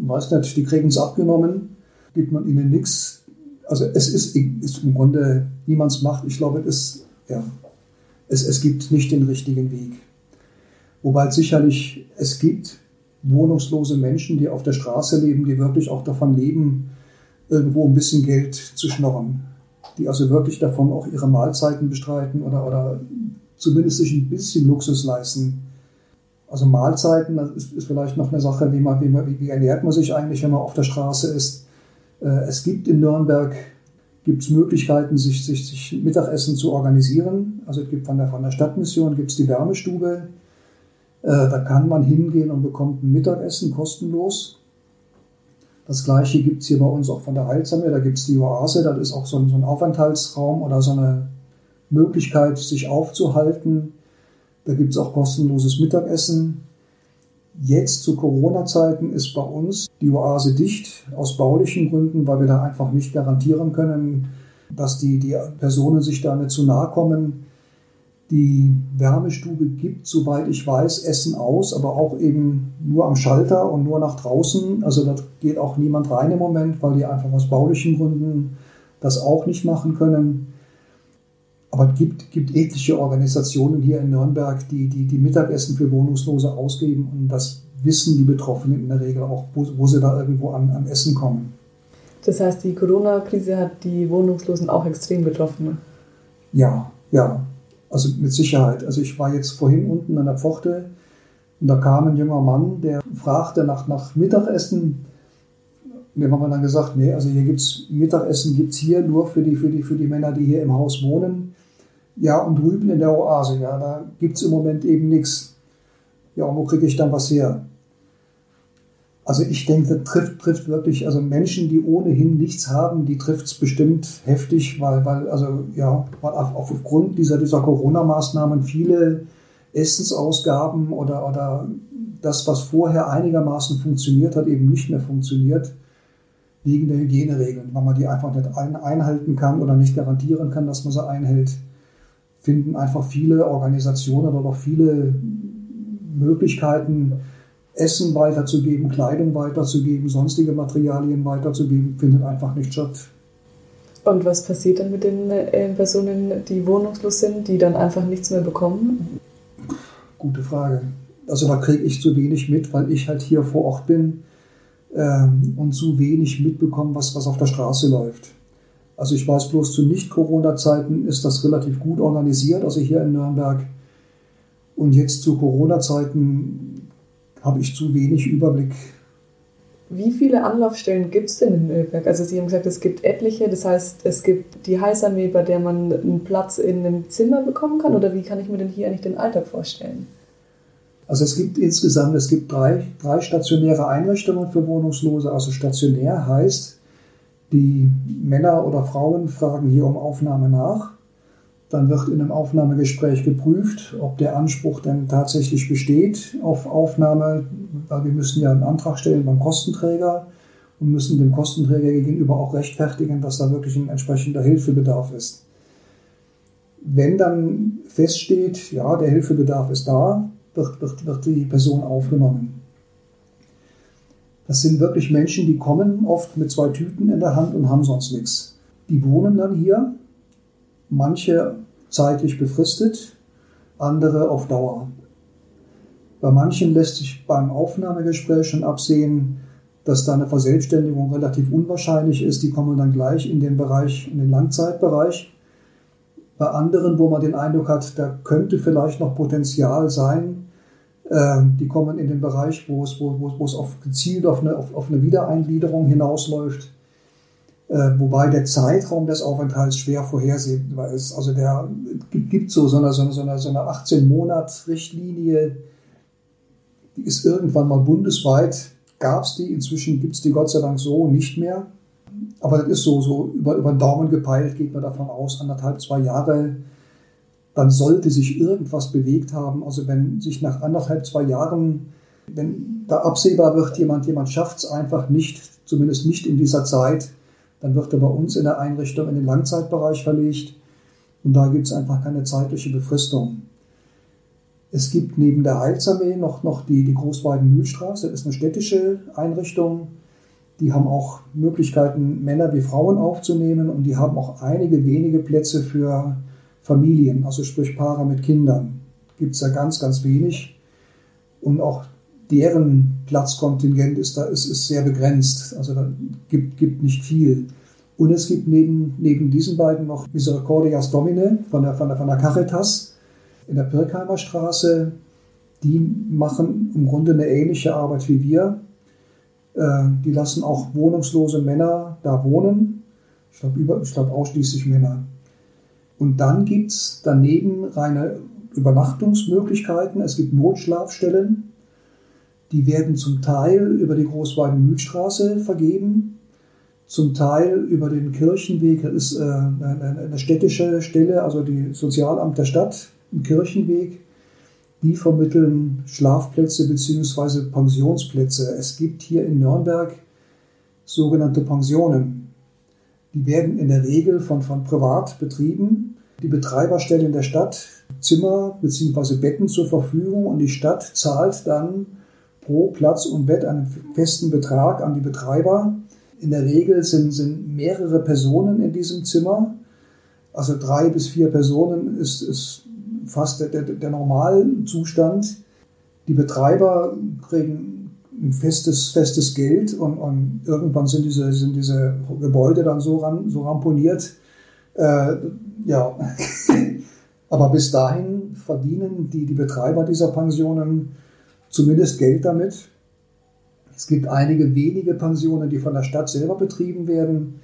weiß nicht, die kriegen es abgenommen gibt man ihnen nichts. Also es ist, ist im Grunde niemands Macht. Ich glaube, es, ja, es, es gibt nicht den richtigen Weg. Wobei sicherlich es gibt wohnungslose Menschen, die auf der Straße leben, die wirklich auch davon leben, irgendwo ein bisschen Geld zu schnorren. Die also wirklich davon auch ihre Mahlzeiten bestreiten oder, oder zumindest sich ein bisschen Luxus leisten. Also Mahlzeiten, das ist, ist vielleicht noch eine Sache, wie, man, wie, man, wie ernährt man sich eigentlich, wenn man auf der Straße ist. Äh, es gibt in Nürnberg gibt's Möglichkeiten, sich, sich, sich Mittagessen zu organisieren. Also es gibt von der, von der Stadtmission gibt's die Wärmestube. Äh, da kann man hingehen und bekommt ein Mittagessen kostenlos. Das gleiche gibt es hier bei uns auch von der Heilsame. Da gibt es die Oase, das ist auch so ein, Aufenthaltsraum oder so eine Möglichkeit, sich aufzuhalten. Da gibt es auch kostenloses Mittagessen. Jetzt zu Corona-Zeiten ist bei uns die Oase dicht, aus baulichen Gründen, weil wir da einfach nicht garantieren können, dass die, die Personen sich da nicht zu nahe kommen. Die Wärmestube gibt, soweit ich weiß, Essen aus, aber auch eben nur am Schalter und nur nach draußen. Also da geht auch niemand rein im Moment, weil die einfach aus baulichen Gründen das auch nicht machen können. Aber es gibt, gibt etliche Organisationen hier in Nürnberg, die, die, die Mittagessen für Wohnungslose ausgeben und das wissen die Betroffenen in der Regel auch, wo, wo sie da irgendwo an, an Essen kommen. Das heißt, die Corona-Krise hat die Wohnungslosen auch extrem getroffen? Ja, ja, also mit Sicherheit. Also ich war jetzt vorhin unten an der Pforte und da kam ein junger Mann, der fragte nach, nach Mittagessen. Dem haben wir dann gesagt, nee, also hier gibt es Mittagessen gibt's hier nur für die, für, die, für die Männer, die hier im Haus wohnen. Ja, und drüben in der Oase, ja, da gibt es im Moment eben nichts. Ja, und wo kriege ich dann was her? Also ich denke, das trifft, trifft wirklich, also Menschen, die ohnehin nichts haben, die trifft es bestimmt heftig, weil, weil, also ja, weil aufgrund dieser, dieser Corona-Maßnahmen viele Essensausgaben oder, oder das, was vorher einigermaßen funktioniert hat, eben nicht mehr funktioniert, wegen der Hygieneregeln, weil man die einfach nicht einhalten kann oder nicht garantieren kann, dass man sie einhält, finden einfach viele Organisationen oder auch viele Möglichkeiten, Essen weiterzugeben, Kleidung weiterzugeben, sonstige Materialien weiterzugeben, findet einfach nicht statt. Und was passiert dann mit den äh, Personen, die wohnungslos sind, die dann einfach nichts mehr bekommen? Gute Frage. Also da kriege ich zu wenig mit, weil ich halt hier vor Ort bin ähm, und zu wenig mitbekomme, was, was auf der Straße läuft. Also ich weiß bloß, zu Nicht-Corona-Zeiten ist das relativ gut organisiert, also hier in Nürnberg. Und jetzt zu Corona-Zeiten habe ich zu wenig Überblick. Wie viele Anlaufstellen gibt es denn in Nürnberg? Also Sie haben gesagt, es gibt etliche, das heißt, es gibt die Heißarmee, bei der man einen Platz in einem Zimmer bekommen kann, oder wie kann ich mir denn hier eigentlich den Alltag vorstellen? Also es gibt insgesamt, es gibt drei, drei stationäre Einrichtungen für Wohnungslose. Also stationär heißt, die Männer oder Frauen fragen hier um Aufnahme nach. Dann wird in einem Aufnahmegespräch geprüft, ob der Anspruch denn tatsächlich besteht auf Aufnahme, weil wir müssen ja einen Antrag stellen beim Kostenträger und müssen dem Kostenträger gegenüber auch rechtfertigen, dass da wirklich ein entsprechender Hilfebedarf ist. Wenn dann feststeht, ja, der Hilfebedarf ist da, wird, wird, wird die Person aufgenommen. Das sind wirklich Menschen, die kommen oft mit zwei Tüten in der Hand und haben sonst nichts. Die wohnen dann hier manche zeitlich befristet, andere auf Dauer. Bei manchen lässt sich beim Aufnahmegespräch schon absehen, dass da eine Verselbstständigung relativ unwahrscheinlich ist. Die kommen dann gleich in den Bereich, in den Langzeitbereich. Bei anderen, wo man den Eindruck hat, da könnte vielleicht noch Potenzial sein, äh, die kommen in den Bereich, wo es, wo, wo es auf, gezielt auf eine, auf, auf eine Wiedereingliederung hinausläuft. Äh, wobei der Zeitraum des Aufenthalts schwer vorhersehbar ist. Also der gibt so, so eine, so eine, so eine 18-Monats-Richtlinie, die ist irgendwann mal bundesweit, gab es die, inzwischen gibt es die Gott sei Dank so nicht mehr. Aber das ist so, so über, über den Daumen gepeilt, geht man davon aus, anderthalb, zwei Jahre, dann sollte sich irgendwas bewegt haben. Also wenn sich nach anderthalb, zwei Jahren, wenn da absehbar wird, jemand, jemand schafft es einfach nicht, zumindest nicht in dieser Zeit, dann wird er bei uns in der Einrichtung in den Langzeitbereich verlegt und da gibt es einfach keine zeitliche Befristung. Es gibt neben der Heilsarmee noch, noch die, die Großweiden-Mühlstraße, das ist eine städtische Einrichtung. Die haben auch Möglichkeiten, Männer wie Frauen aufzunehmen und die haben auch einige wenige Plätze für Familien, also sprich Paare mit Kindern. Gibt es da ganz, ganz wenig. Und auch deren Platzkontingent ist, da, ist, ist sehr begrenzt. Also da gibt, gibt nicht viel. Und es gibt neben, neben diesen beiden noch Misericordias Domine von der, von der, von der Caritas in der Pirkheimer Straße. Die machen im Grunde eine ähnliche Arbeit wie wir. Äh, die lassen auch wohnungslose Männer da wohnen. Ich glaube, glaub ausschließlich Männer. Und dann gibt es daneben reine Übernachtungsmöglichkeiten. Es gibt Notschlafstellen. Die werden zum Teil über die Großweiden-Mühlstraße vergeben, zum Teil über den Kirchenweg. Das ist äh, eine städtische Stelle, also die Sozialamt der Stadt, im Kirchenweg. Die vermitteln Schlafplätze bzw. Pensionsplätze. Es gibt hier in Nürnberg sogenannte Pensionen. Die werden in der Regel von, von privat betrieben. Die Betreiber stellen der Stadt Zimmer bzw. Betten zur Verfügung und die Stadt zahlt dann pro Platz und Bett einen festen Betrag an die Betreiber. In der Regel sind, sind mehrere Personen in diesem Zimmer. Also drei bis vier Personen ist, ist fast der, der, der Normalzustand. Die Betreiber kriegen ein festes, festes Geld und, und irgendwann sind diese, sind diese Gebäude dann so, ran, so ramponiert. Äh, ja, aber bis dahin verdienen die, die Betreiber dieser Pensionen zumindest Geld damit. Es gibt einige wenige Pensionen, die von der Stadt selber betrieben werden,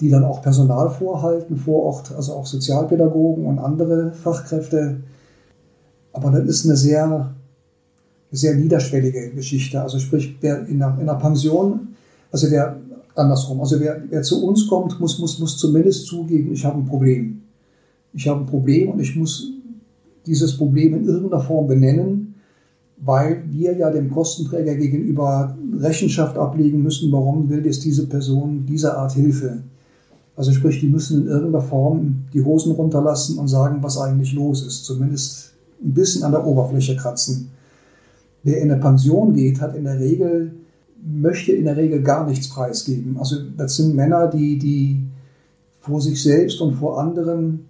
die dann auch Personal vorhalten vor Ort, also auch Sozialpädagogen und andere Fachkräfte. Aber das ist eine sehr sehr niederschwellige Geschichte. Also sprich, wer in einer, in einer Pension, also wer andersrum, also wer, wer zu uns kommt, muss, muss, muss zumindest zugeben, ich habe ein Problem. Ich habe ein Problem und ich muss dieses Problem in irgendeiner Form benennen, weil wir ja dem Kostenträger gegenüber Rechenschaft ablegen müssen, warum will jetzt diese Person diese Art Hilfe. Also sprich, die müssen in irgendeiner Form die Hosen runterlassen und sagen, was eigentlich los ist. Zumindest ein bisschen an der Oberfläche kratzen. Wer in eine Pension geht, hat in der Regel, möchte in der Regel gar nichts preisgeben. Also das sind Männer, die, die vor sich selbst und vor anderen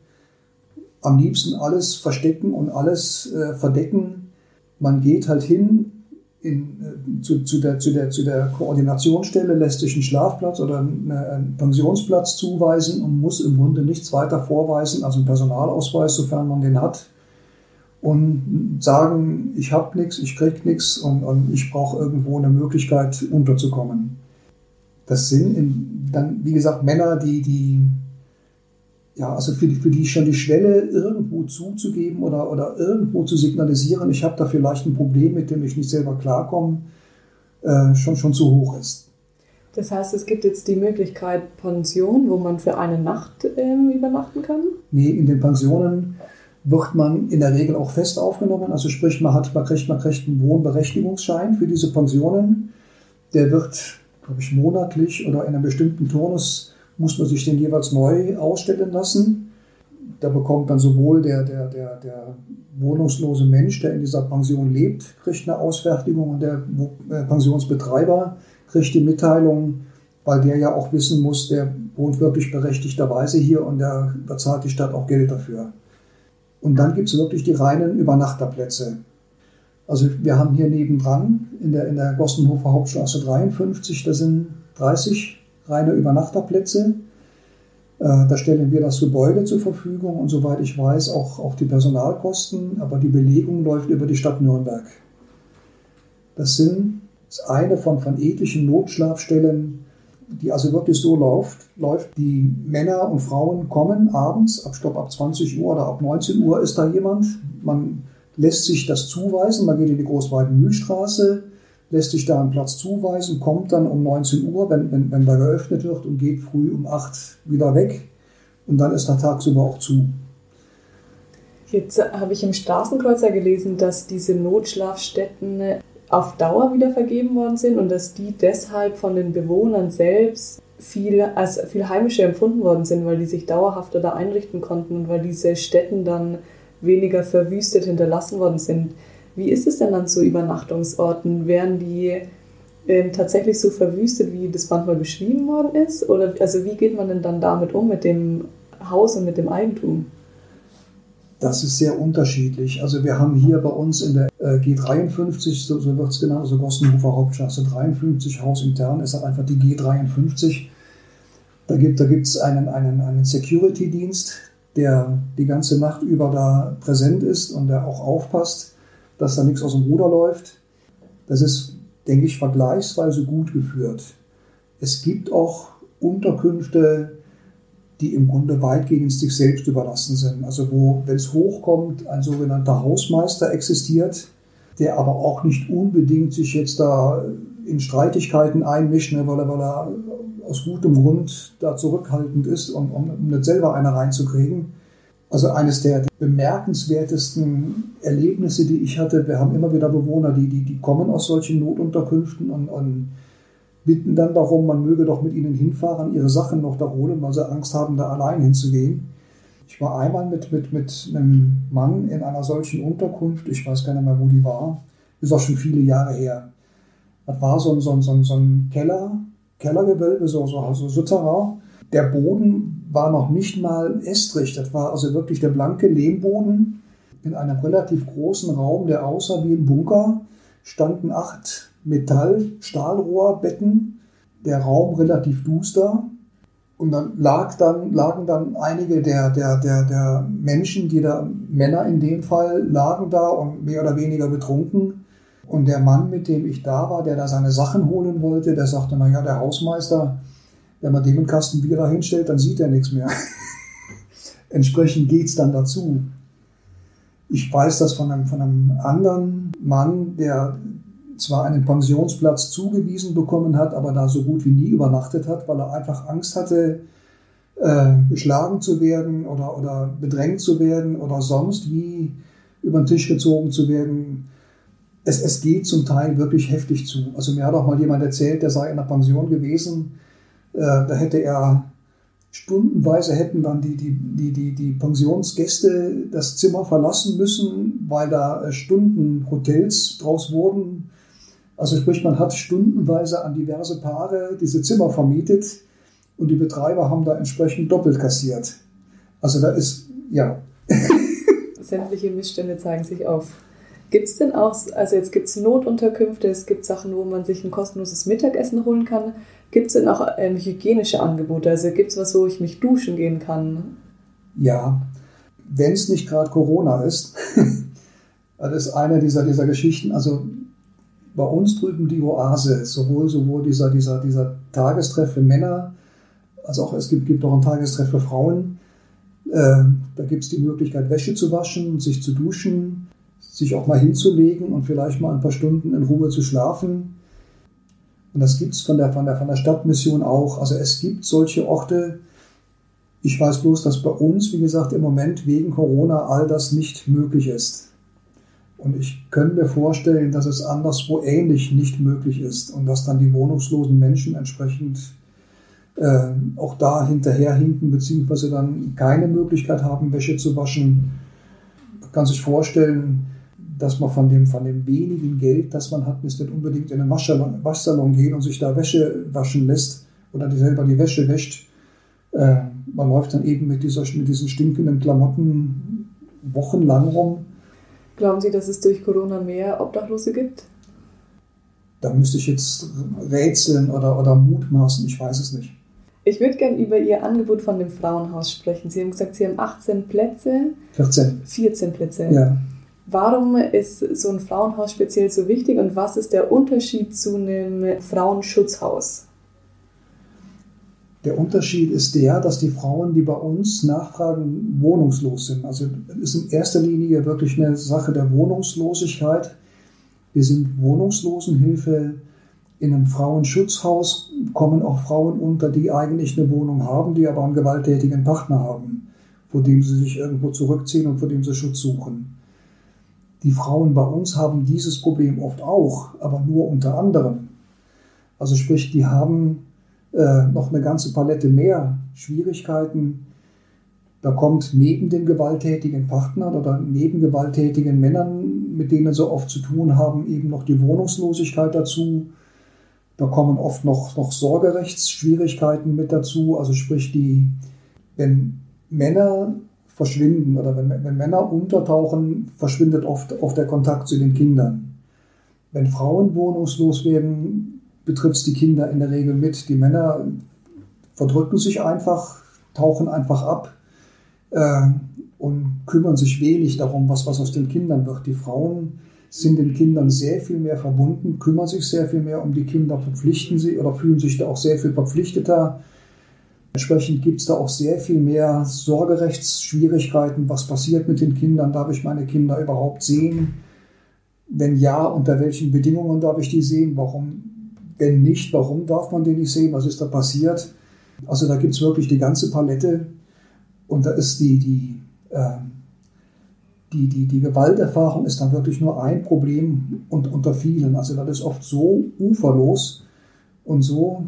am liebsten alles verstecken und alles äh, verdecken. Man geht halt hin in, äh, zu, zu, der, zu, der, zu der Koordinationsstelle, lässt sich einen Schlafplatz oder einen, einen Pensionsplatz zuweisen und muss im Grunde nichts weiter vorweisen als einen Personalausweis, sofern man den hat. Und sagen, ich habe nichts, ich krieg nichts und, und ich brauche irgendwo eine Möglichkeit unterzukommen. Das sind in, dann, wie gesagt, Männer, die, die ja, also für die, für die schon die Schwelle irgendwo zuzugeben oder, oder irgendwo zu signalisieren, ich habe da vielleicht ein Problem, mit dem ich nicht selber klarkomme, äh, schon, schon zu hoch ist. Das heißt, es gibt jetzt die Möglichkeit Pension, wo man für eine Nacht äh, übernachten kann? Nee, in den Pensionen wird man in der Regel auch fest aufgenommen. Also sprich, man, hat, man, kriegt, man kriegt einen Wohnberechtigungsschein für diese Pensionen. Der wird, glaube ich, monatlich oder in einem bestimmten Turnus muss man sich den jeweils neu ausstellen lassen. Da bekommt dann sowohl der, der, der, der wohnungslose Mensch, der in dieser Pension lebt, kriegt eine Ausfertigung und der äh, Pensionsbetreiber kriegt die Mitteilung, weil der ja auch wissen muss, der wohnt wirklich berechtigterweise hier und der bezahlt die Stadt auch Geld dafür. Und dann gibt es wirklich die reinen Übernachterplätze. Also wir haben hier nebendran in der, in der Gossenhofer Hauptstraße 53, da sind 30 reine Übernachterplätze. Äh, da stellen wir das Gebäude zur Verfügung und soweit ich weiß auch, auch die Personalkosten, aber die Belegung läuft über die Stadt Nürnberg. Das sind das eine von, von etlichen Notschlafstellen, die also wirklich so läuft, läuft. Die Männer und Frauen kommen abends, ab Stopp ab 20 Uhr oder ab 19 Uhr ist da jemand. Man lässt sich das zuweisen, man geht in die Großweiden-Mühlstraße, lässt sich da einen Platz zuweisen, kommt dann um 19 Uhr, wenn, wenn, wenn da geöffnet wird und geht früh um 8 wieder weg und dann ist der tagsüber auch zu. Jetzt habe ich im Straßenkreuzer gelesen, dass diese Notschlafstätten auf Dauer wieder vergeben worden sind und dass die deshalb von den Bewohnern selbst viel als viel heimischer empfunden worden sind, weil die sich dauerhafter da einrichten konnten und weil diese Städten dann weniger verwüstet hinterlassen worden sind. Wie ist es denn an so Übernachtungsorten? Werden die ähm, tatsächlich so verwüstet, wie das manchmal beschrieben worden ist? Oder also wie geht man denn dann damit um mit dem Haus und mit dem Eigentum? Das ist sehr unterschiedlich. Also wir haben hier bei uns in der äh, G53, so, so wird es genannt, also Gossenhofer Hauptstraße 53, Haus intern, ist halt einfach die G53. Da gibt es einen, einen, einen Security-Dienst, der die ganze Nacht über da präsent ist und der auch aufpasst dass da nichts aus dem Ruder läuft. Das ist, denke ich, vergleichsweise gut geführt. Es gibt auch Unterkünfte, die im Grunde weitgehend sich selbst überlassen sind. Also wo, wenn es hochkommt, ein sogenannter Hausmeister existiert, der aber auch nicht unbedingt sich jetzt da in Streitigkeiten einmischt, ne, weil, er, weil er aus gutem Grund da zurückhaltend ist, um, um nicht selber eine reinzukriegen. Also eines der bemerkenswertesten Erlebnisse, die ich hatte, wir haben immer wieder Bewohner, die, die, die kommen aus solchen Notunterkünften und, und bitten dann darum, man möge doch mit ihnen hinfahren, ihre Sachen noch da holen, weil sie Angst haben, da allein hinzugehen. Ich war einmal mit, mit, mit einem Mann in einer solchen Unterkunft, ich weiß gar nicht mehr, wo die war, ist auch schon viele Jahre her. Das war so ein, so ein, so ein, so ein Keller, Kellergewölbe, so, so, so Souterrain. Der Boden war noch nicht mal Estrich. Das war also wirklich der blanke Lehmboden in einem relativ großen Raum, der aussah wie ein Bunker. Standen acht Metall-Stahlrohrbetten. Der Raum relativ duster. Und dann, lag dann lagen dann einige der, der, der, der Menschen, die da, Männer in dem Fall, lagen da und mehr oder weniger betrunken. Und der Mann, mit dem ich da war, der da seine Sachen holen wollte, der sagte, naja, der Hausmeister, wenn man dem einen Kasten Bier hinstellt, dann sieht er nichts mehr. Entsprechend geht es dann dazu. Ich weiß das von einem, von einem anderen Mann, der zwar einen Pensionsplatz zugewiesen bekommen hat, aber da so gut wie nie übernachtet hat, weil er einfach Angst hatte, äh, geschlagen zu werden oder, oder bedrängt zu werden oder sonst wie über den Tisch gezogen zu werden. Es, es geht zum Teil wirklich heftig zu. Also mir hat auch mal jemand erzählt, der sei in der Pension gewesen, da hätte er stundenweise hätten dann die, die, die, die, die Pensionsgäste das Zimmer verlassen müssen, weil da äh, Stunden Hotels draus wurden. Also sprich, man hat stundenweise an diverse Paare diese Zimmer vermietet und die Betreiber haben da entsprechend doppelt kassiert. Also da ist, ja. Sämtliche Missstände zeigen sich auf. Gibt es denn auch, also jetzt gibt es Notunterkünfte, es gibt Sachen, wo man sich ein kostenloses Mittagessen holen kann. Gibt es denn auch ähm, hygienische Angebote? Also gibt es was, wo ich mich duschen gehen kann? Ja, wenn es nicht gerade Corona ist. das ist eine dieser, dieser Geschichten. Also bei uns drüben die Oase, sowohl, sowohl dieser, dieser, dieser Tagestreff für Männer, als auch es gibt, gibt auch einen Tagestreff für Frauen. Äh, da gibt es die Möglichkeit, Wäsche zu waschen, sich zu duschen, sich auch mal hinzulegen und vielleicht mal ein paar Stunden in Ruhe zu schlafen. Und das gibt es von der, von, der, von der Stadtmission auch. Also es gibt solche Orte. Ich weiß bloß, dass bei uns, wie gesagt, im Moment wegen Corona all das nicht möglich ist. Und ich könnte mir vorstellen, dass es anderswo ähnlich nicht möglich ist und dass dann die wohnungslosen Menschen entsprechend äh, auch da hinterherhinken, beziehungsweise dann keine Möglichkeit haben, Wäsche zu waschen. Man kann sich vorstellen, dass man von dem, von dem wenigen Geld, das man hat, nicht unbedingt in einen Waschsalon, Waschsalon gehen und sich da Wäsche waschen lässt oder die selber die Wäsche wäscht. Äh, man läuft dann eben mit, dieser, mit diesen stinkenden Klamotten wochenlang rum. Glauben Sie, dass es durch Corona mehr Obdachlose gibt? Da müsste ich jetzt rätseln oder, oder mutmaßen, ich weiß es nicht. Ich würde gerne über Ihr Angebot von dem Frauenhaus sprechen. Sie haben gesagt, Sie haben 18 Plätze. 14. 14 Plätze. Ja. Warum ist so ein Frauenhaus speziell so wichtig und was ist der Unterschied zu einem Frauenschutzhaus? Der Unterschied ist der, dass die Frauen, die bei uns nachfragen, wohnungslos sind. Also es ist in erster Linie wirklich eine Sache der Wohnungslosigkeit. Wir sind Wohnungslosenhilfe. In einem Frauenschutzhaus kommen auch Frauen unter, die eigentlich eine Wohnung haben, die aber einen gewalttätigen Partner haben, vor dem sie sich irgendwo zurückziehen und vor dem sie Schutz suchen. Die Frauen bei uns haben dieses Problem oft auch, aber nur unter anderem. Also sprich, die haben äh, noch eine ganze Palette mehr Schwierigkeiten. Da kommt neben den gewalttätigen Partnern oder neben gewalttätigen Männern, mit denen sie oft zu tun haben, eben noch die Wohnungslosigkeit dazu. Da kommen oft noch, noch Sorgerechtsschwierigkeiten mit dazu. Also sprich, die, wenn Männer verschwinden oder wenn, wenn Männer untertauchen, verschwindet oft auch der Kontakt zu den Kindern. Wenn Frauen wohnungslos werden, betrifft es die Kinder in der Regel mit. Die Männer verdrücken sich einfach, tauchen einfach ab äh, und kümmern sich wenig darum, was, was aus den Kindern wird. Die Frauen sind den Kindern sehr viel mehr verbunden, kümmern sich sehr viel mehr um die Kinder, verpflichten sie oder fühlen sich da auch sehr viel verpflichteter Entsprechend gibt es da auch sehr viel mehr Sorgerechtsschwierigkeiten. Was passiert mit den Kindern? Darf ich meine Kinder überhaupt sehen? Wenn ja, unter welchen Bedingungen darf ich die sehen? Warum? Wenn nicht, warum darf man die nicht sehen? Was ist da passiert? Also da gibt es wirklich die ganze Palette. Und da ist die, die, äh, die, die, die Gewalterfahrung ist dann wirklich nur ein Problem und, unter vielen. Also das ist oft so uferlos und so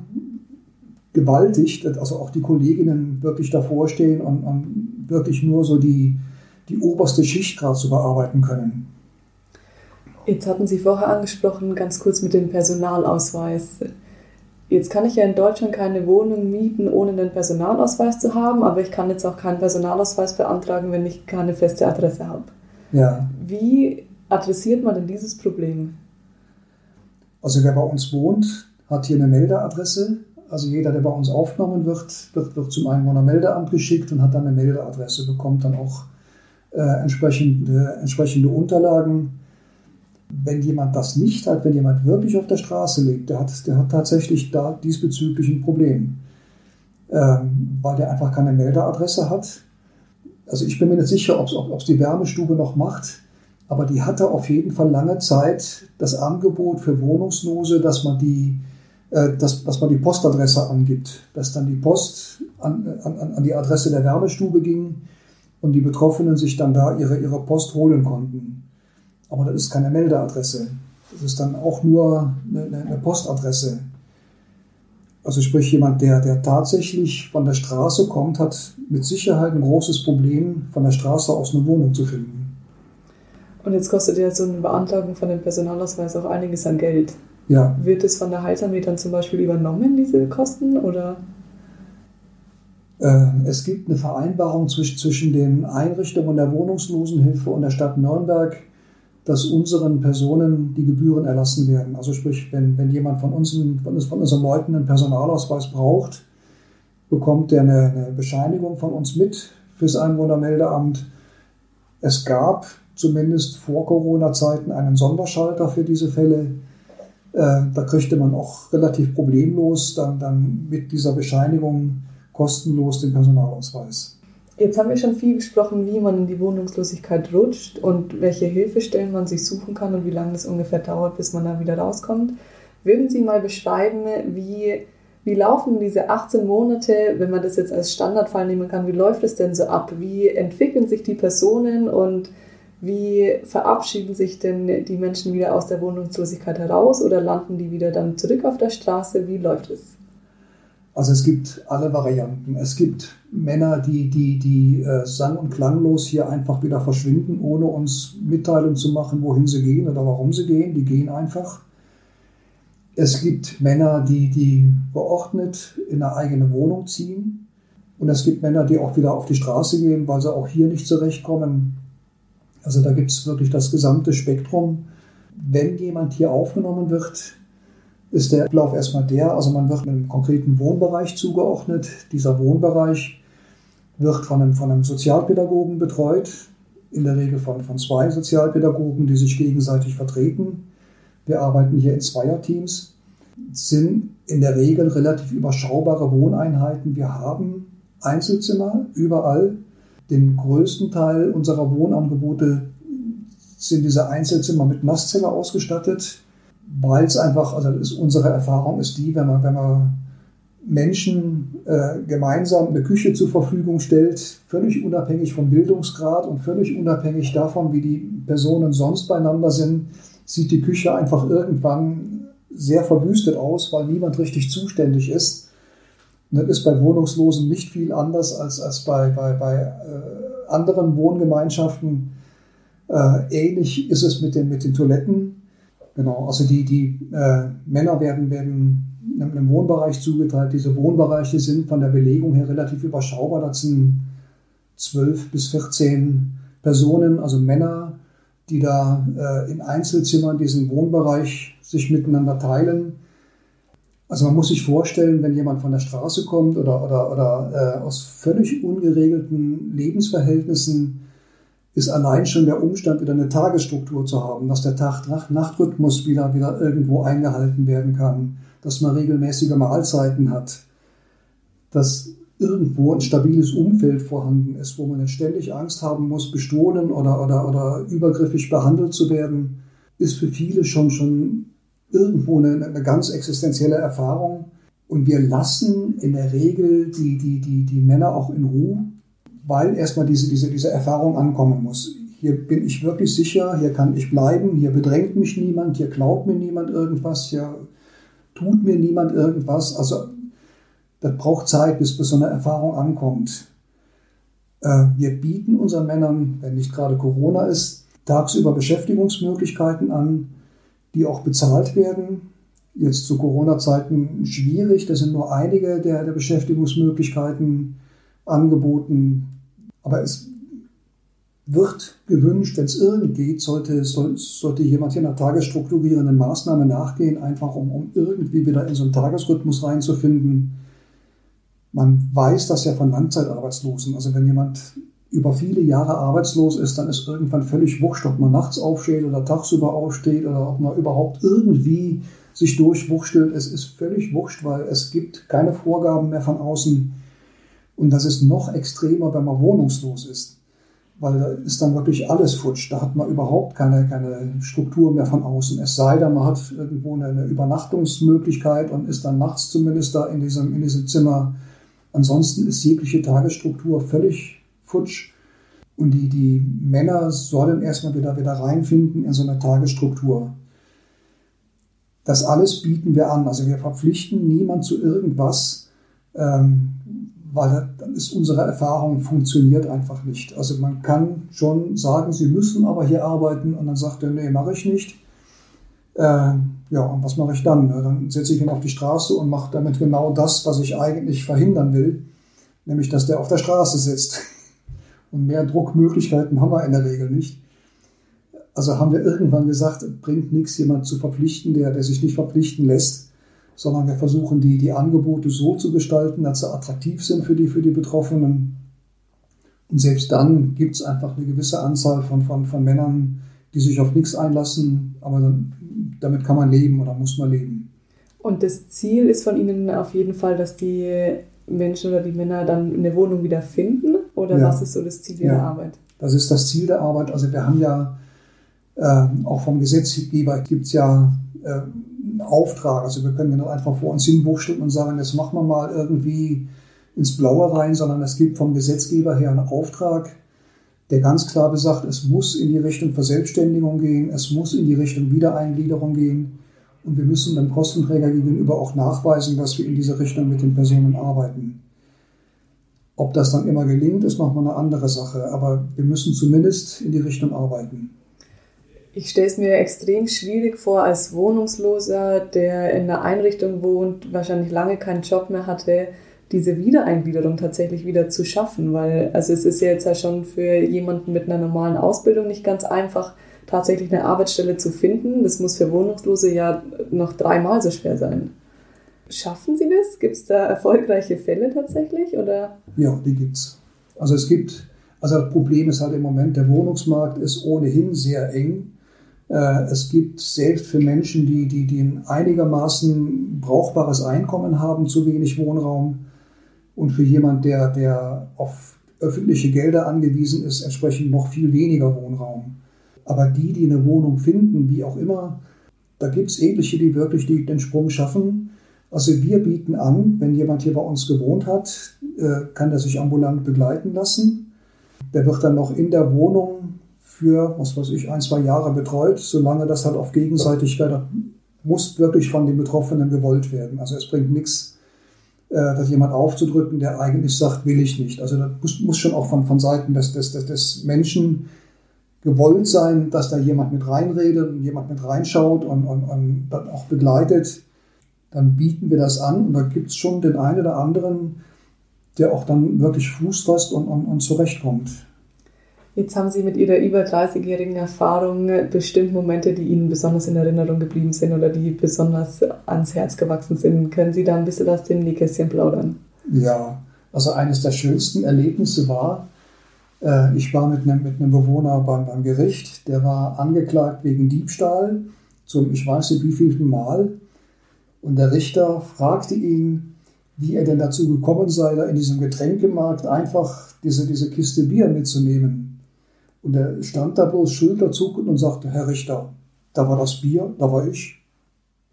gewaltig, dass also auch die Kolleginnen wirklich davor stehen und, und wirklich nur so die, die oberste Schicht gerade zu bearbeiten können. Jetzt hatten Sie vorher angesprochen, ganz kurz mit dem Personalausweis. Jetzt kann ich ja in Deutschland keine Wohnung mieten, ohne einen Personalausweis zu haben, aber ich kann jetzt auch keinen Personalausweis beantragen, wenn ich keine feste Adresse habe. Ja. Wie adressiert man denn dieses Problem? Also wer bei uns wohnt, hat hier eine Meldeadresse also jeder, der bei uns aufgenommen wird, wird, wird zum Einwohnermeldeamt geschickt und hat dann eine Meldeadresse, bekommt dann auch äh, entsprechende, entsprechende Unterlagen. Wenn jemand das nicht hat, wenn jemand wirklich auf der Straße lebt, der hat, der hat tatsächlich da diesbezüglich ein Problem, ähm, weil der einfach keine Meldeadresse hat. also ich bin mir nicht sicher, ob es die Wärmestube noch macht, aber die hatte auf jeden Fall lange Zeit das Angebot für Wohnungslose, dass man die, dass, dass man die Postadresse angibt, dass dann die Post an, an, an die Adresse der Wärmestube ging und die Betroffenen sich dann da ihre, ihre Post holen konnten. Aber das ist keine Meldeadresse. Das ist dann auch nur eine, eine Postadresse. Also sprich, jemand, der, der tatsächlich von der Straße kommt, hat mit Sicherheit ein großes Problem, von der Straße aus eine Wohnung zu finden. Und jetzt kostet ja so eine Beantragung von dem Personalausweis auch einiges an Geld. Ja. Wird es von der Heilsarmee dann zum Beispiel übernommen, diese Kosten, oder? Äh, es gibt eine Vereinbarung zwischen den Einrichtungen der Wohnungslosenhilfe und der Stadt Nürnberg, dass unseren Personen die Gebühren erlassen werden. Also sprich, wenn, wenn jemand von, uns, von, von unseren Leuten einen Personalausweis braucht, bekommt er eine, eine Bescheinigung von uns mit fürs Einwohnermeldeamt. Es gab zumindest vor Corona-Zeiten einen Sonderschalter für diese Fälle. Äh, da kriegte man auch relativ problemlos dann, dann mit dieser Bescheinigung kostenlos den Personalausweis. Jetzt haben wir schon viel gesprochen, wie man in die Wohnungslosigkeit rutscht und welche Hilfestellen man sich suchen kann und wie lange es ungefähr dauert, bis man da wieder rauskommt. Würden Sie mal beschreiben, wie, wie laufen diese 18 Monate, wenn man das jetzt als Standardfall nehmen kann, wie läuft es denn so ab? Wie entwickeln sich die Personen und wie verabschieden sich denn die Menschen wieder aus der Wohnungslosigkeit heraus oder landen die wieder dann zurück auf der Straße? Wie läuft es? Also es gibt alle Varianten. Es gibt Männer, die, die, die äh, sang- und klanglos hier einfach wieder verschwinden, ohne uns Mitteilung zu machen, wohin sie gehen oder warum sie gehen. Die gehen einfach. Es gibt Männer, die, die geordnet in eine eigene Wohnung ziehen. Und es gibt Männer, die auch wieder auf die Straße gehen, weil sie auch hier nicht zurechtkommen. Also da gibt es wirklich das gesamte Spektrum. Wenn jemand hier aufgenommen wird, ist der Ablauf erstmal der, also man wird einem konkreten Wohnbereich zugeordnet. Dieser Wohnbereich wird von einem, von einem Sozialpädagogen betreut, in der Regel von, von zwei Sozialpädagogen, die sich gegenseitig vertreten. Wir arbeiten hier in Zweierteams, sind in der Regel relativ überschaubare Wohneinheiten. Wir haben Einzelzimmer überall. Den größten Teil unserer Wohnangebote sind diese Einzelzimmer mit Nasszelle ausgestattet weil es einfach, also ist, unsere Erfahrung ist die, wenn man, wenn man Menschen äh, gemeinsam eine Küche zur Verfügung stellt, völlig unabhängig vom Bildungsgrad und völlig unabhängig davon, wie die Personen sonst beieinander sind, sieht die Küche einfach irgendwann sehr verwüstet aus, weil niemand richtig zuständig ist. Das ist bei Wohnungslosen nicht viel anders als, als bei, bei, bei äh, anderen Wohngemeinschaften. Äh, ähnlich ist es mit den, mit den Toiletten. Genau, also die, die äh, Männer werden, werden einem Wohnbereich zugeteilt. Diese Wohnbereiche sind von der Belegung her relativ überschaubar. Das sind 12 bis 14 Personen, also Männer, die da äh, in Einzelzimmern diesen Wohnbereich sich miteinander teilen. Also man muss sich vorstellen, wenn jemand von der Straße kommt oder, oder, oder äh, aus völlig ungeregelten Lebensverhältnissen ist allein schon der Umstand, wieder eine Tagesstruktur zu haben, dass der Tag-Nacht-Rhythmus wieder, wieder irgendwo eingehalten werden kann, dass man regelmäßige Mahlzeiten hat, dass irgendwo ein stabiles Umfeld vorhanden ist, wo man nicht ständig Angst haben muss, bestohlen oder, oder, oder übergriffig behandelt zu werden, ist für viele schon, schon irgendwo eine, eine ganz existenzielle Erfahrung. Und wir lassen in der Regel die, die, die, die Männer auch in Ruhe weil erstmal diese, diese, diese Erfahrung ankommen muss. Hier bin ich wirklich sicher, hier kann ich bleiben, hier bedrängt mich niemand, hier glaubt mir niemand irgendwas, hier tut mir niemand irgendwas. Also das braucht Zeit, bis, bis so eine Erfahrung ankommt. Äh, wir bieten unseren Männern, wenn nicht gerade Corona ist, tagsüber Beschäftigungsmöglichkeiten an, die auch bezahlt werden. Jetzt zu Corona-Zeiten schwierig, das sind nur einige der, der Beschäftigungsmöglichkeiten angeboten. Aber es wird gewünscht, wenn es irgend geht, sollte, soll, sollte jemand hier einer tagesstrukturierenden Maßnahme nachgehen, einfach um, um irgendwie wieder in so einen Tagesrhythmus reinzufinden. Man weiß das ja von Langzeitarbeitslosen. Also wenn jemand über viele Jahre arbeitslos ist, dann ist irgendwann völlig wurscht, ob man nachts aufsteht oder tagsüber aufsteht oder ob man überhaupt irgendwie sich durchwurschtelt. Es ist völlig wurscht, weil es gibt keine Vorgaben mehr von außen Und das ist noch extremer, wenn man wohnungslos ist. Weil da ist dann wirklich alles futsch. Da hat man überhaupt keine, keine Struktur mehr von außen. Es sei denn, man hat irgendwo eine Übernachtungsmöglichkeit und ist dann nachts zumindest da in diesem, in diesem Zimmer. Ansonsten ist jegliche Tagesstruktur völlig futsch. Und die, die Männer sollen erstmal wieder, wieder reinfinden in so eine Tagesstruktur. Das alles bieten wir an. Also wir verpflichten niemand zu irgendwas, ähm, weil dann ist unsere Erfahrung funktioniert einfach nicht. Also man kann schon sagen, sie müssen aber hier arbeiten und dann sagt er, nee, mache ich nicht. Äh, ja, und was mache ich dann? Dann setze ich ihn auf die Straße und mache damit genau das, was ich eigentlich verhindern will, nämlich dass der auf der Straße sitzt. Und mehr Druckmöglichkeiten haben wir in der Regel nicht. Also haben wir irgendwann gesagt, bringt nichts, jemand zu verpflichten, der, der sich nicht verpflichten lässt, sondern wir versuchen die, die Angebote so zu gestalten, dass sie attraktiv sind für die, für die Betroffenen. Und selbst dann gibt es einfach eine gewisse Anzahl von, von, von Männern, die sich auf nichts einlassen, aber dann, damit kann man leben oder muss man leben. Und das Ziel ist von Ihnen auf jeden Fall, dass die Menschen oder die Männer dann eine Wohnung wieder finden? Oder ja. was ist so das Ziel ja. Arbeit? Das ist das Ziel der Arbeit. Also wir haben ja äh, auch vom Gesetzgeber gibt es ja äh, einen Auftrag. Also wir können nicht einfach vor uns hinwurschteln und sagen, jetzt machen wir mal irgendwie ins Blaue rein, sondern es gibt vom Gesetzgeber her einen Auftrag, der ganz klar besagt, es muss in die Richtung Verselbstständigung gehen, es muss in die Richtung Wiedereingliederung gehen. Und wir müssen dem Kostenträger gegenüber auch nachweisen, dass wir in diese Richtung mit den Personen arbeiten. Ob das dann immer gelingt, ist nochmal eine andere Sache. Aber wir müssen zumindest in die Richtung arbeiten. Ich stelle es mir extrem schwierig vor, als Wohnungsloser, der in einer Einrichtung wohnt, wahrscheinlich lange keinen Job mehr hatte, diese Wiedereingliederung tatsächlich wieder zu schaffen. Weil, also es ist ja jetzt ja schon für jemanden mit einer normalen Ausbildung nicht ganz einfach, tatsächlich eine Arbeitsstelle zu finden. Das muss für Wohnungslose ja noch dreimal so schwer sein. Schaffen Sie das? Gibt es da erfolgreiche Fälle tatsächlich? Oder? Ja, die gibt es. Also es gibt, also das Problem ist halt im Moment, der Wohnungsmarkt ist ohnehin sehr eng. Äh, es gibt selbst für Menschen, die, die, die ein einigermaßen brauchbares Einkommen haben, zu wenig Wohnraum. Und für jemand, der, der auf öffentliche Gelder angewiesen ist, entsprechend noch viel weniger Wohnraum. Aber die, die eine Wohnung finden, wie auch immer, da gibt es ähnliche, die wirklich den Sprung schaffen. Also wir bieten an, wenn jemand hier bei uns gewohnt hat, äh, kann er sich ambulant begleiten lassen. Der wird dann noch in der Wohnung für, was weiß ich, ein, zwei Jahre betreut, solange das halt auf Gegenseitigkeit muss wirklich von den Betroffenen gewollt werden. Also es bringt nichts, äh, das jemand aufzudrücken, der eigentlich sagt, will ich nicht. Also das muss, muss schon auch von, von Seiten des, des, des, Menschen gewollt sein, dass da jemand mit reinredet und jemand mit reinschaut und, und, und dann auch begleitet, dann bieten wir das an und da gibt es schon den einen oder anderen, der auch dann wirklich Fuß fasst und, und, und zurechtkommt. Jetzt haben Sie mit Ihrer über 30-jährigen Erfahrung bestimmt Momente, die Ihnen besonders in Erinnerung geblieben sind oder die besonders ans Herz gewachsen sind. Können Sie da ein bisschen aus dem Nähkästchen plaudern? Ja, also eines der schönsten Erlebnisse war, äh, ich war mit einem, mit einem Bewohner beim, beim Gericht, der war angeklagt wegen Diebstahl zum ich weiß nicht wievielten Mal. Und der Richter fragte ihn, wie er denn dazu gekommen sei, da in diesem Getränkemarkt einfach diese, diese Kiste Bier mitzunehmen. Und er stand da bloß schulterzuckend und sagte, Herr Richter, da war das Bier, da war ich.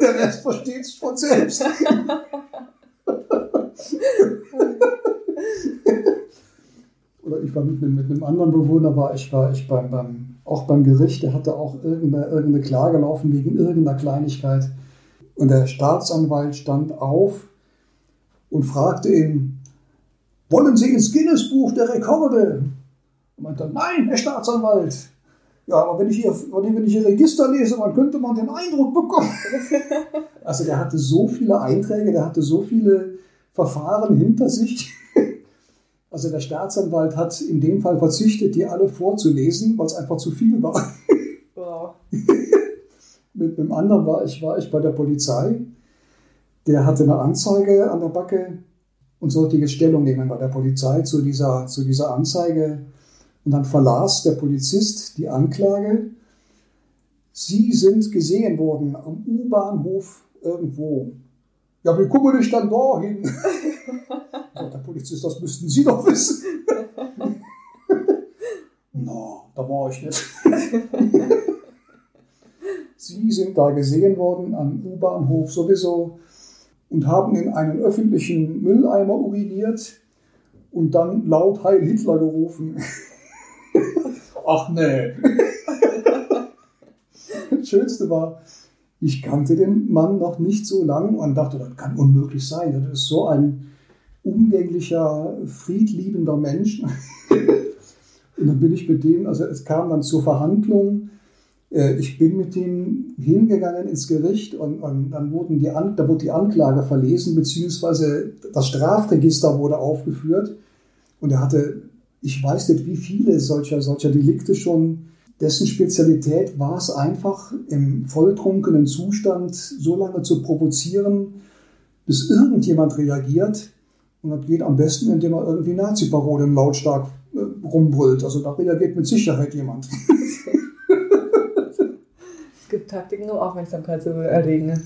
der Rest versteht sich von selbst. Oder ich war mit, mit einem anderen Bewohner, war ich, war ich beim, beim, auch beim Gericht, der hatte auch irgendeine, irgendeine Klage laufen wegen irgendeiner Kleinigkeit. Und der Staatsanwalt stand auf und fragte ihn, wollen Sie ins Guinness-Buch der Rekorde? Und meinte, nein, Herr Staatsanwalt. Ja, aber wenn ich, hier, wenn ich Ihr Register lese, dann könnte man den Eindruck bekommen. also der hatte so viele Einträge, der hatte so viele Verfahren hinter sich. Also der Staatsanwalt hat in dem Fall verzichtet, die alle vorzulesen, weil es einfach zu viel war. Wow. Mit einem anderen war ich, war ich bei der Polizei. Der hatte eine Anzeige an der Backe und sollte jetzt Stellung nehmen bei der Polizei zu dieser, zu dieser Anzeige. Und dann verlas der Polizist die Anklage. Sie sind gesehen worden am U-Bahnhof irgendwo. Ja, wie kommen wir nicht dann da hin? der Polizist, das müssten Sie doch wissen. Na, da war ich nicht. Sie sind da gesehen worden am U-Bahnhof sowieso und haben in einen öffentlichen Mülleimer uriniert und dann laut Heil Hitler gerufen. Ach nee. Das Schönste war, ich kannte den Mann noch nicht so lang und dachte, das kann unmöglich sein. Das ist so ein umgänglicher, friedliebender Mensch. und dann bin ich mit dem, also es kam dann zur Verhandlung. Äh, ich bin mit dem hingegangen ins Gericht und, und dann wurden die An da wurde die Anklage verlesen, beziehungsweise das Strafregister wurde aufgeführt. Und er hatte, ich weiß nicht, wie viele solcher, solcher Delikte schon dessen Spezialität war es einfach, im volltrunkenen Zustand so lange zu provozieren, bis irgendjemand reagiert. Und das geht am besten, indem er irgendwie Nazi-Parolen lautstark äh, rumbrüllt. Also da reagiert mit Sicherheit jemand. es gibt Taktiken, um Aufmerksamkeit zu erregen.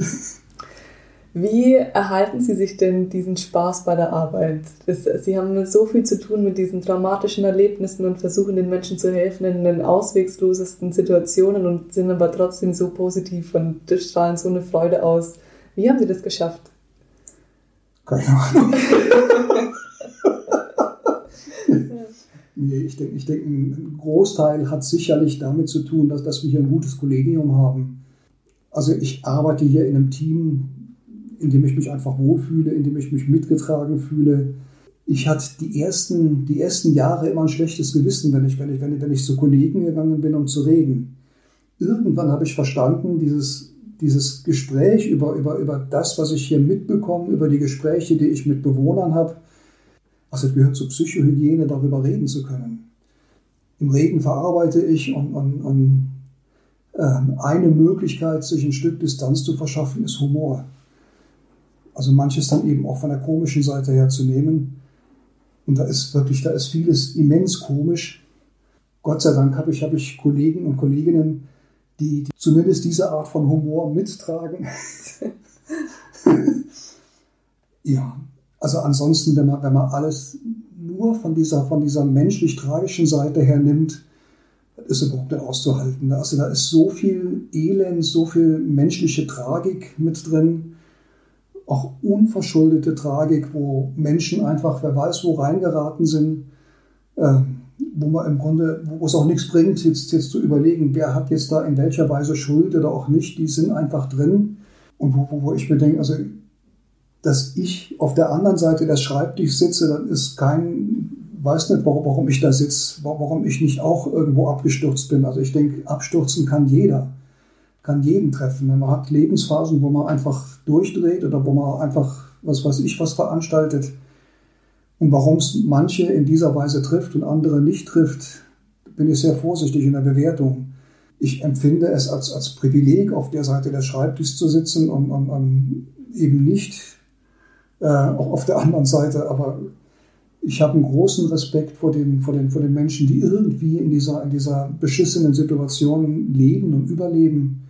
Wie erhalten Sie sich denn diesen Spaß bei der Arbeit? Das, Sie haben so viel zu tun mit diesen traumatischen Erlebnissen und versuchen den Menschen zu helfen in den auswegslosesten Situationen und sind aber trotzdem so positiv und strahlen so eine Freude aus. Wie haben Sie das geschafft? Keine Ahnung. nee, ich denke, ich denk, ein Großteil hat sicherlich damit zu tun, dass, dass wir hier ein gutes Kollegium haben. Also ich arbeite hier in einem Team, in dem ich mich einfach wohlfühle, in dem ich mich mitgetragen fühle. Ich hatte die ersten, die ersten Jahre immer ein schlechtes Gewissen, wenn ich, wenn, ich, wenn, ich, wenn ich zu Kollegen gegangen bin, um zu reden. Irgendwann habe ich verstanden, dieses, dieses Gespräch über, über, über das, was ich hier mitbekomme, über die Gespräche, die ich mit Bewohnern habe, also es gehört zur Psychohygiene, darüber reden zu können. Im Reden verarbeite ich und, und, und äh, eine Möglichkeit, sich ein Stück Distanz zu verschaffen, ist Humor. Also manches dann eben auch von der komischen Seite her zu nehmen. Und da ist wirklich, da ist vieles immens komisch. Gott sei Dank habe ich, habe ich Kollegen und Kolleginnen, die, die zumindest diese Art von Humor mittragen. ja, also ansonsten, wenn man, wenn man alles nur von dieser, von dieser menschlich-tragischen Seite her nimmt, ist überhaupt nicht auszuhalten. Also da ist so viel Elend, so viel menschliche Tragik mit drin auch unverschuldete Tragik, wo Menschen einfach, wer weiß, wo reingeraten sind, äh, wo man im Grunde, wo es auch nichts bringt, jetzt, jetzt zu überlegen, wer hat jetzt da in welcher Weise Schuld oder auch nicht, die sind einfach drin. Und wo, wo, wo ich mir denke, also, dass ich auf der anderen Seite des Schreibtischs sitze, dann ist kein, weiß nicht, warum, warum ich da sitze, warum ich nicht auch irgendwo abgestürzt bin. Also ich denke, abstürzen kann jeder kann jeden treffen. Man hat Lebensphasen, wo man einfach durchdreht oder wo man einfach, was weiß ich, was veranstaltet. Und warum es manche in dieser Weise trifft und andere nicht trifft, bin ich sehr vorsichtig in der Bewertung. Ich empfinde es als, als Privileg, auf der Seite des Schreibtischs zu sitzen und, und, und eben nicht äh, auch auf der anderen Seite. Aber ich habe einen großen Respekt vor den, vor, den, vor den Menschen, die irgendwie in dieser, in dieser beschissenen Situation leben und überleben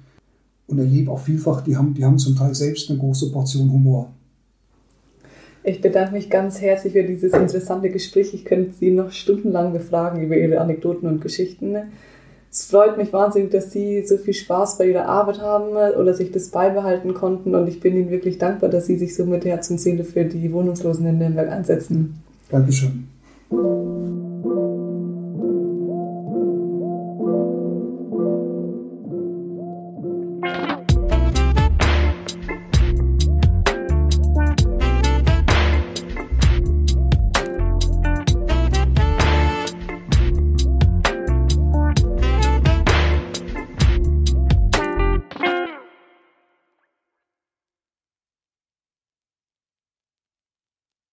und erlebe auch vielfach, die haben, die haben zum Teil selbst eine große Portion Humor. Ich bedanke mich ganz herzlich für dieses interessante Gespräch. Ich könnte Sie noch stundenlang befragen über Ihre Anekdoten und Geschichten. Es freut mich wahnsinnig, dass Sie so viel Spaß bei Ihrer Arbeit haben oder sich das beibehalten konnten. Und ich bin Ihnen wirklich dankbar, dass Sie sich so mit Herz und Seele für die Wohnungslosen in Nürnberg einsetzen. Dankeschön.